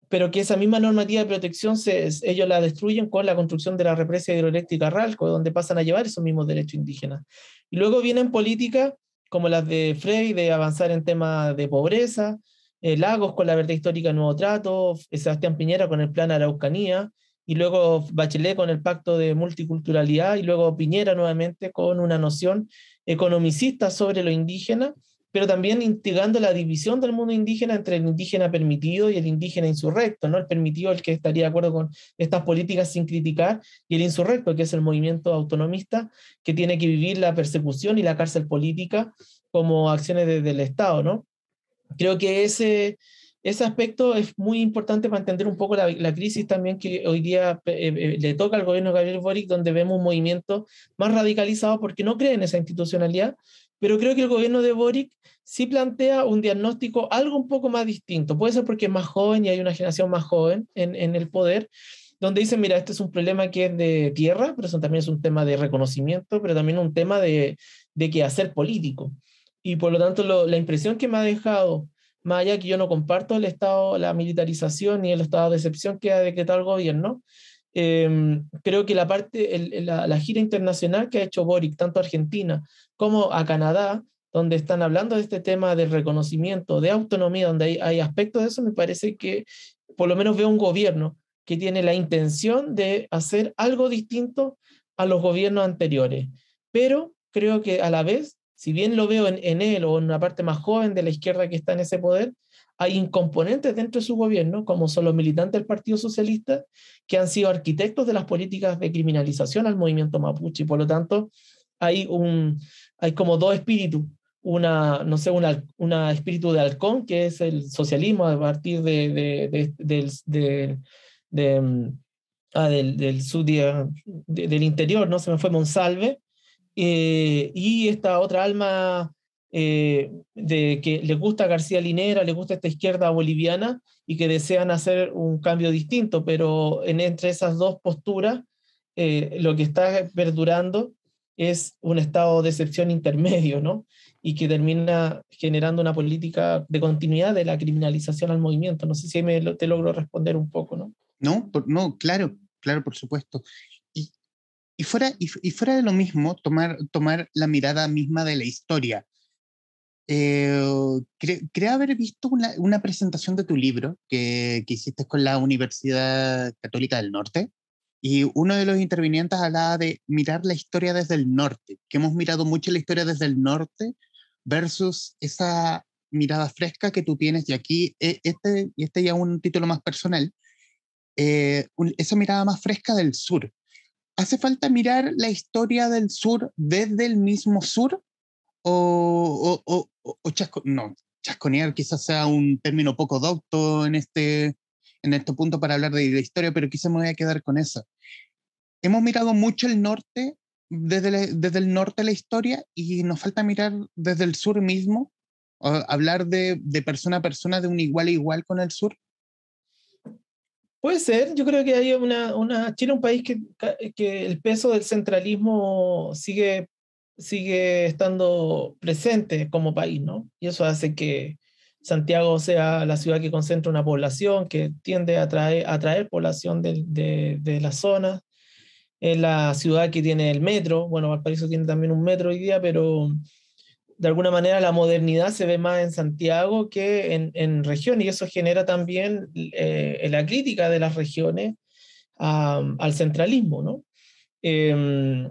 pero que esa misma normativa de protección se, ellos la destruyen con la construcción de la represa hidroeléctrica Ralco, donde pasan a llevar esos mismos derechos indígenas. Y luego vienen políticas como las de Frey, de avanzar en temas de pobreza, eh, Lagos con la verdad histórica Nuevo Trato, Sebastián Piñera con el plan Araucanía, y luego Bachelet con el pacto de multiculturalidad, y luego Piñera nuevamente con una noción economicista sobre lo indígena, pero también integrando la división del mundo indígena entre el indígena permitido y el indígena insurrecto, ¿no? El permitido, el que estaría de acuerdo con estas políticas sin criticar, y el insurrecto, que es el movimiento autonomista, que tiene que vivir la persecución y la cárcel política como acciones del Estado, ¿no? Creo que ese, ese aspecto es muy importante para entender un poco la, la crisis también que hoy día eh, eh, le toca al gobierno de Gabriel Boric, donde vemos un movimiento más radicalizado porque no cree en esa institucionalidad, pero creo que el gobierno de Boric sí plantea un diagnóstico algo un poco más distinto. Puede ser porque es más joven y hay una generación más joven en, en el poder, donde dicen, mira, este es un problema que es de tierra, pero eso también es un tema de reconocimiento, pero también un tema de, de que hacer político. Y por lo tanto, la impresión que me ha dejado, más allá que yo no comparto el estado, la militarización y el estado de excepción que ha decretado el gobierno, em, creo que la parte, la, gira internacional que ha hecho Boric, tanto a Argentina como a Canadá, donde están hablando de este tema del reconocimiento, de autonomía, donde hay, hay aspectos de eso, me parece que por lo menos veo un gobierno que tiene la intención de hacer algo distinto a los gobiernos anteriores. Pero creo que a la vez, si bien lo veo en, en, él o en una parte más joven de la izquierda que está en ese poder, hay incomponentes dentro de su gobierno, como son los militantes del Partido Socialista, que han sido arquitectos de las políticas de criminalización al movimiento mapuche. Y por lo tanto, hay, un, hay como dos espíritus una, no sé, una, una espíritu de halcón, que es el socialismo a partir de, de, del, de, mm, ah, del, del, del interior, ¿no? Se me fue Monsalve, eh, y esta otra alma eh, de que le gusta García Linera, le gusta esta izquierda boliviana y que desean hacer un cambio distinto, pero en, entre esas dos posturas, eh, lo que está perdurando es un estado de excepción intermedio, ¿no? y que termina generando una política de continuidad de la criminalización al movimiento. No sé si me, te logro responder un poco, ¿no? No, no, claro, claro, por supuesto. Y, fuera, y, y, fuera de lo mismo, tomar, tomar la mirada misma de la historia. Eh, creo haber visto una, una, presentación de tu libro que, que hiciste con la Universidad Católica del Norte. Y uno de los intervinientes hablaba de mirar la historia desde el norte, que hemos mirado mucho la historia desde el norte versus esa mirada fresca que tú tienes, y aquí e, este, este ya un título más personal, eh, esa mirada más fresca del sur. ¿Hace falta mirar la historia del sur desde el mismo sur? ¿O, o, o, o chasco, no, chasconear quizás sea un término poco docto en este, en este punto para hablar de la historia, pero quizás me voy a quedar con eso. Hemos mirado mucho el norte desde, desde el norte de la historia y nos falta mirar desde el sur mismo, hablar de, de persona a persona, de un igual a igual con el sur. Puede ser, yo creo que hay una, una Chile es un país que, el peso del centralismo sigue, sigue estando presente como país, ¿no? Y eso hace que Santiago sea la ciudad que concentra una población, que tiende a atraer población de, de, de las zonas es la ciudad que tiene el metro, bueno, Valparaíso tiene también un metro hoy día, pero de alguna manera la modernidad se ve más en Santiago que en, en región y eso genera también eh, la crítica de las regiones al centralismo, ¿no? Eh,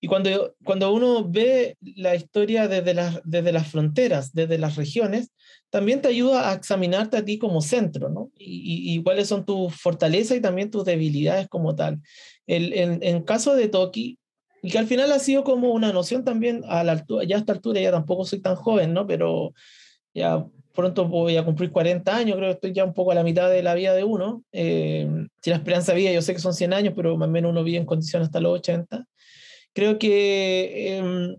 y cuando, cuando uno ve la historia desde las, desde las fronteras, desde las regiones, también te ayuda a examinarte a ti como centro, ¿no? Y cuáles son tus fortalezas y también tus debilidades como tal. El, en, en caso de Toki, y que al final ha sido como una noción también a la altura, ya a esta altura ya tampoco soy tan joven, ¿no? Pero ya pronto voy a cumplir 40 años, creo que estoy ya un poco a la mitad de la vida de uno. Eh, si la esperanza de vida, yo sé que son 100 años, pero más o menos uno vive en condiciones hasta los 80. Creo que eh,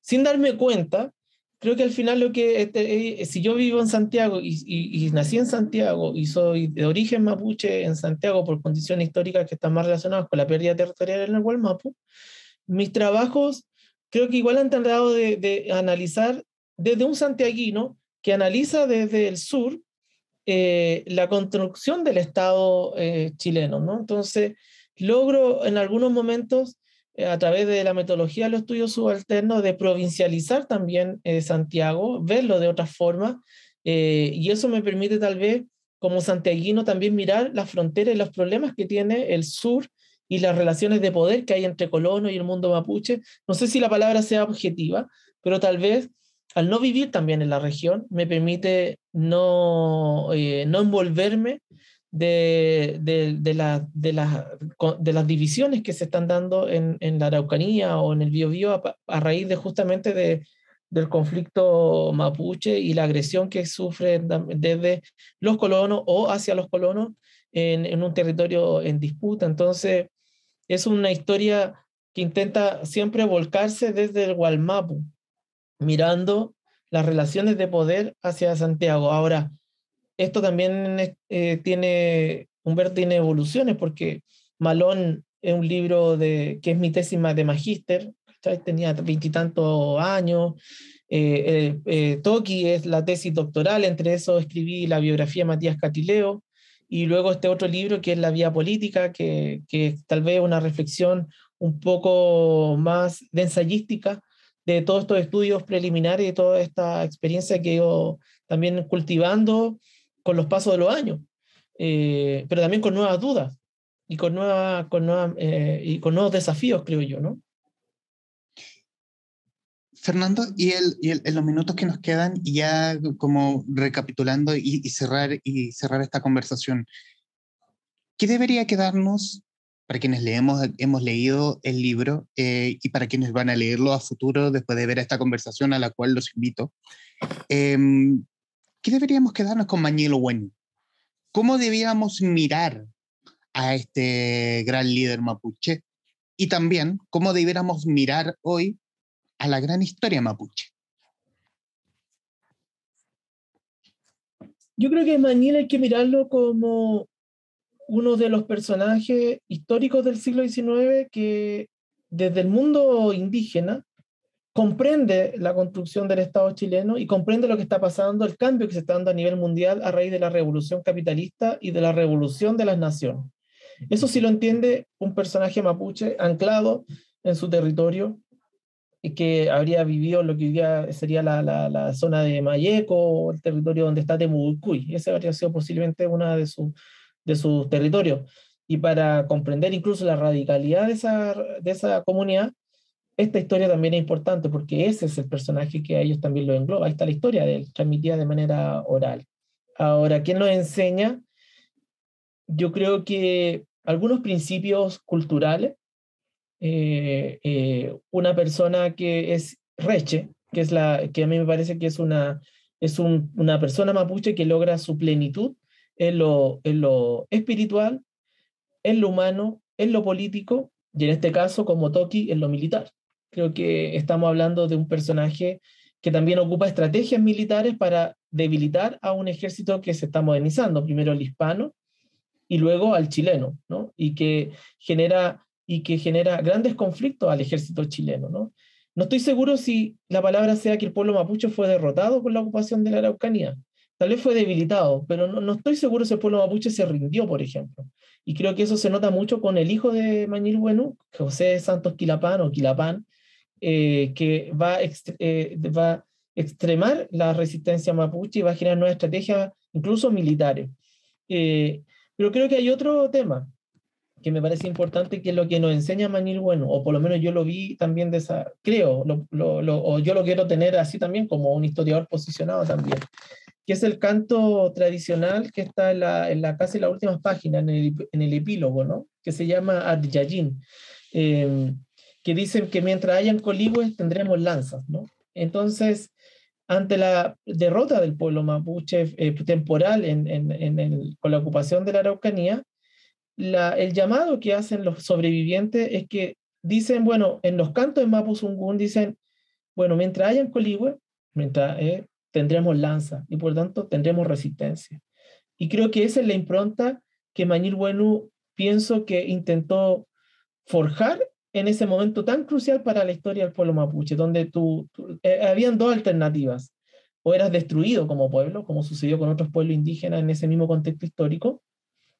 sin darme cuenta, creo que al final lo que, este, eh, si yo vivo en Santiago y, y, y, nací en Santiago y soy de origen mapuche en Santiago por condiciones históricas que están más relacionadas con la pérdida territorial en el Gualmapu, mis trabajos creo que igual han tratado de, de analizar desde un santiaguino que analiza desde el sur eh, la construcción del Estado eh, chileno, ¿no? Entonces, logro en algunos momentos, a través de la metodología de los estudios subalternos, de provincializar también Santiago, verlo de otra forma, y eso me permite tal vez, como santiaguino, también mirar las fronteras y los problemas que tiene el sur y las relaciones de poder que hay entre colonos y el mundo mapuche. No sé si la palabra sea objetiva, pero tal vez al no vivir también en la región, me permite no, eh, no envolverme de, de, de, la, de, de, las divisiones que se están dando en, en la Araucanía o en el Biobío a, a raíz de justamente de, del conflicto mapuche y la agresión que sufren desde los colonos o hacia los colonos en, en un territorio en disputa. Entonces, es una historia que intenta siempre volcarse desde el Gualmapu, mirando las relaciones de poder hacia Santiago. Ahora, esto también eh, tiene, Humberto tiene evoluciones porque Malón es un libro de, que es mi tesis de magíster, tenía veintitantos años, eh, eh, Toki es la tesis doctoral, entre eso escribí la biografía de Matías Catileo, y luego este otro libro que es La Vía Política, que, que tal vez una reflexión un poco más de ensayística de todos estos estudios preliminares y toda esta experiencia que he ido también cultivando con los pasos de los años, eh, pero también con nuevas dudas y con, nueva, con, eh, y con nuevos desafíos, creo yo, ¿no? Fernando, y, el, y en los minutos que nos quedan, ya como recapitulando y, cerrar, y cerrar esta conversación, ¿qué debería quedarnos para quienes leemos, hemos leído el libro eh, y para quienes van a leerlo a futuro después de ver esta conversación a la cual los invito, em, ¿qué deberíamos quedarnos con Mañelo Bueno? ¿Cómo debíamos mirar a este gran líder mapuche? Y también, ¿cómo debiéramos mirar hoy a la gran historia mapuche? Yo creo que Mañel hay que mirarlo como uno de los personajes históricos del siglo XIX que desde el mundo indígena comprende la construcción del Estado chileno y comprende lo que está pasando, el cambio que se está dando a nivel mundial a raíz de la revolución capitalista y de la revolución de las naciones. Eso sí lo entiende un personaje mapuche anclado en su territorio y que habría vivido lo que hoy sería la, la, zona de Mayeco, el territorio donde está Temucuy. Ese habría sido posiblemente una de sus de sus territorios. Y para comprender incluso la radicalidad de esa, de esa comunidad, esta historia también es importante porque ese es el personaje que a ellos también lo engloba. Ahí está la historia de él, transmitida de manera oral. Ahora, ¿quién nos enseña? Yo creo que algunos principios culturales. Eh, eh, una persona que es Reche, que, es la, que a mí me parece que es una, es un, una persona mapuche que logra su plenitud en lo, en lo espiritual, en lo humano, en lo político y en este caso, como Toki, en lo militar. Creo que estamos hablando de un personaje que también ocupa estrategias militares para debilitar a un ejército que se está modernizando, primero el hispano y luego al chileno, ¿no? Y que genera, y que genera grandes conflictos al ejército chileno, ¿no? No estoy seguro si la palabra sea que el pueblo mapuche fue derrotado con la ocupación de la Araucanía, Tal vez fue debilitado, pero no, no, estoy seguro si el pueblo mapuche se rindió, por ejemplo. Y creo que eso se nota mucho con el hijo de Mañil Bueno, José Santos Quilapán o Quilapán, eh, que va, eh, va a extremar la resistencia mapuche y va a generar nuevas estrategias, incluso militares. Eh, pero creo que hay otro tema que me parece importante, que es lo que nos enseña Mañil Bueno, o por lo menos yo lo vi también de esa, creo, lo, lo, o yo lo quiero tener así también como un historiador posicionado también, que es el canto tradicional que está en, la, en la casi las últimas páginas, en el, en el epílogo, ¿no? que se llama Adyayin, eh, que dicen que mientras hayan coligües tendremos lanzas. ¿no? Entonces, ante la derrota del pueblo mapuche eh, temporal en, en, en el, con la ocupación de la Araucanía, el llamado que hacen los sobrevivientes es que dicen, bueno, en los cantos de Mapuzungún dicen, bueno, mientras hayan coligües, mientras eh, tendremos lanza y por tanto tendremos resistencia. Y creo que esa es la impronta que Mañil Bueno pienso que intentó forjar en ese momento tan crucial para la historia del pueblo mapuche, donde tú, eh, habían dos alternativas. o eras destruido como pueblo, como sucedió con otros pueblos indígenas en ese mismo contexto histórico,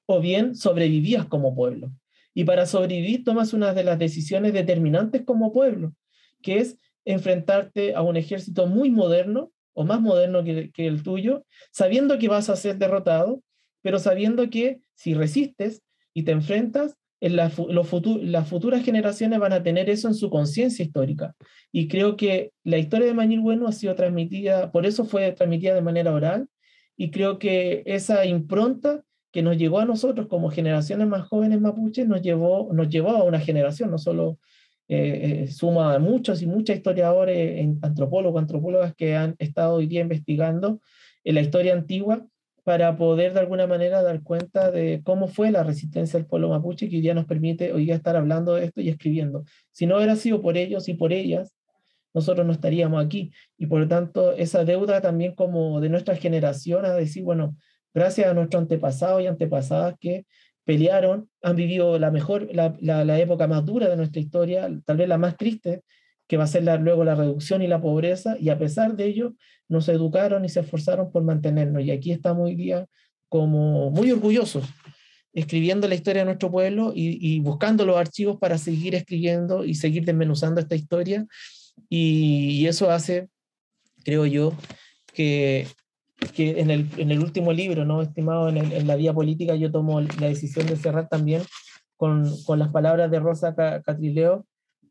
o bien sobrevivías como pueblo. Y para sobrevivir tomas una de las decisiones determinantes como pueblo, que es enfrentarte a un ejército muy moderno o más moderno que, el tuyo, sabiendo que vas a ser derrotado, pero sabiendo que si resistes y te enfrentas, las futuras generaciones van a tener eso en su conciencia histórica. Y creo que la historia de Mañil Bueno ha sido transmitida, por eso fue transmitida de manera oral, y creo que esa impronta que nos llegó a nosotros como generaciones más jóvenes mapuches, nos llevó, nos llevó a una generación, no solo eh, eh, suma a muchos y muchas historiadores, antropólogos, antropólogas que han estado hoy día investigando en la historia antigua para poder de alguna manera dar cuenta de cómo fue la resistencia del pueblo mapuche que hoy día nos permite hoy día estar hablando de esto y escribiendo. Si no hubiera sido por ellos y por ellas, nosotros no estaríamos aquí. Y por lo tanto, esa deuda también como de nuestra generación a decir, bueno, gracias a nuestros antepasados y antepasadas que pelearon, han vivido la mejor, la, la, época más dura de nuestra historia, tal vez la más triste, que va a ser luego la reducción y la pobreza, y a pesar de ello, nos educaron y se esforzaron por mantenernos. Y aquí estamos hoy día como muy orgullosos, escribiendo la historia de nuestro pueblo y, buscando los archivos para seguir escribiendo y seguir desmenuzando esta historia. Y, y eso hace, creo yo, que que en el, en el último libro, ¿no? estimado, en, en, la vía política, yo tomo la decisión de cerrar también con, con las palabras de Rosa Catrileo,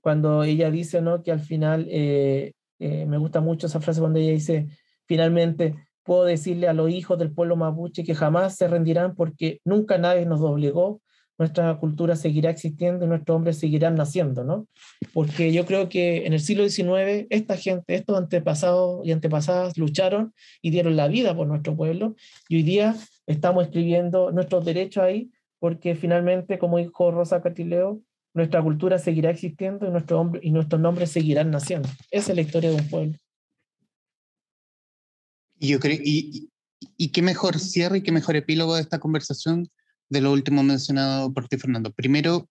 cuando ella dice ¿no? que al final, eh, eh, me gusta mucho esa frase cuando ella dice, finalmente puedo decirle a los hijos del pueblo mapuche que jamás se rendirán porque nunca nadie nos doblegó, nuestra cultura seguirá existiendo y nuestros hombres seguirán naciendo, ¿no? Porque yo creo que en el siglo XIX esta gente, estos antepasados y antepasadas lucharon y dieron la vida por nuestro pueblo y hoy día estamos escribiendo nuestros derechos ahí porque finalmente, como dijo Rosa Catileo, nuestra cultura seguirá existiendo y, nuestro y nuestros nombres seguirán naciendo. Esa es la historia de un pueblo. Y yo creo, y, y qué mejor cierre y qué mejor epílogo de esta conversación de lo último mencionado por ti, Fernando. Primero,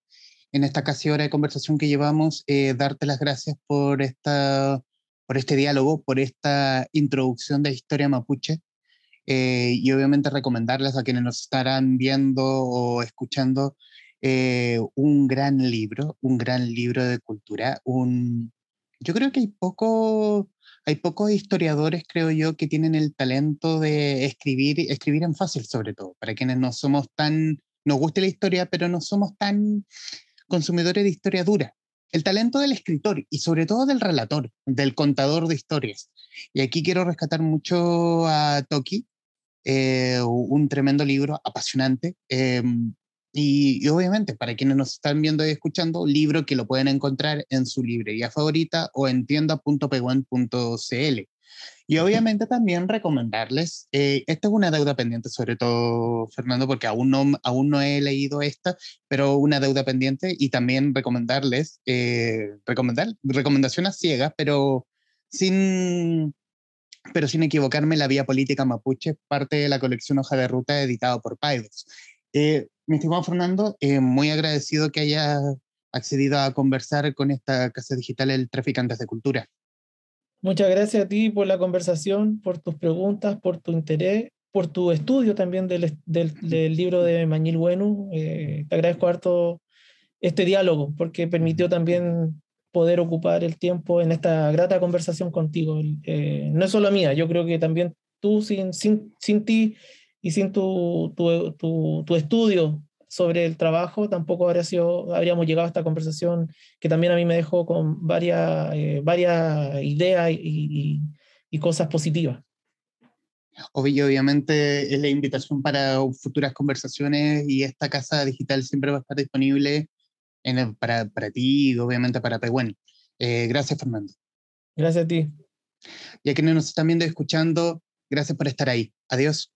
en esta casi hora de conversación que llevamos, eh, darte las gracias por, esta, por este diálogo, por esta introducción de historia mapuche. Eh, y obviamente recomendarles a quienes nos estarán viendo o escuchando eh, un gran libro, un gran libro de cultura. Un, yo creo que hay poco, hay pocos historiadores, creo yo, que tienen el talento de escribir, escribir en fácil sobre todo, para quienes no somos tan, nos gusta la historia, pero no somos tan consumidores de historia dura. El talento del escritor y sobre todo del relator, del contador de historias. Y aquí quiero rescatar mucho a Toki, eh, un tremendo libro apasionante, em, y, obviamente, para quienes nos están viendo y escuchando, libro que lo pueden encontrar en su librería favorita o en tienda.peguen.cl. Y obviamente también recomendarles, eh, esta es una deuda pendiente, sobre todo, Fernando, porque aún no, aún no he leído esta, pero una deuda pendiente y también recomendarles, eh, recomendar, recomendaciones ciegas, pero sin, pero sin equivocarme, La Vía Política Mapuche, parte de la colección Hoja de Ruta editado por Paidos. Eh, mi estimado Fernando, eh, muy agradecido que haya accedido a conversar con esta casa digital El Traficantes de Cultura. Muchas gracias a ti por la conversación, por tus preguntas, por tu interés, por tu estudio también del, del, libro de Mañil Bueno. Eh, te agradezco harto este diálogo porque permitió también poder ocupar el tiempo en esta grata conversación contigo. Eh, no es solo mía, yo creo que también tú sin, sin, sin ti y sin tu, tu, tu, estudio sobre el trabajo, tampoco habría sido, habríamos llegado a esta conversación que también a mí me dejó con varias, eh, varias ideas y, y, cosas positivas. obviamente es la invitación para futuras conversaciones y esta casa digital siempre va a estar disponible en para, para, ti y obviamente para Pehuen. Eh, gracias, Fernando. Gracias a ti. Y a quienes nos están viendo y escuchando, gracias por estar ahí. Adiós.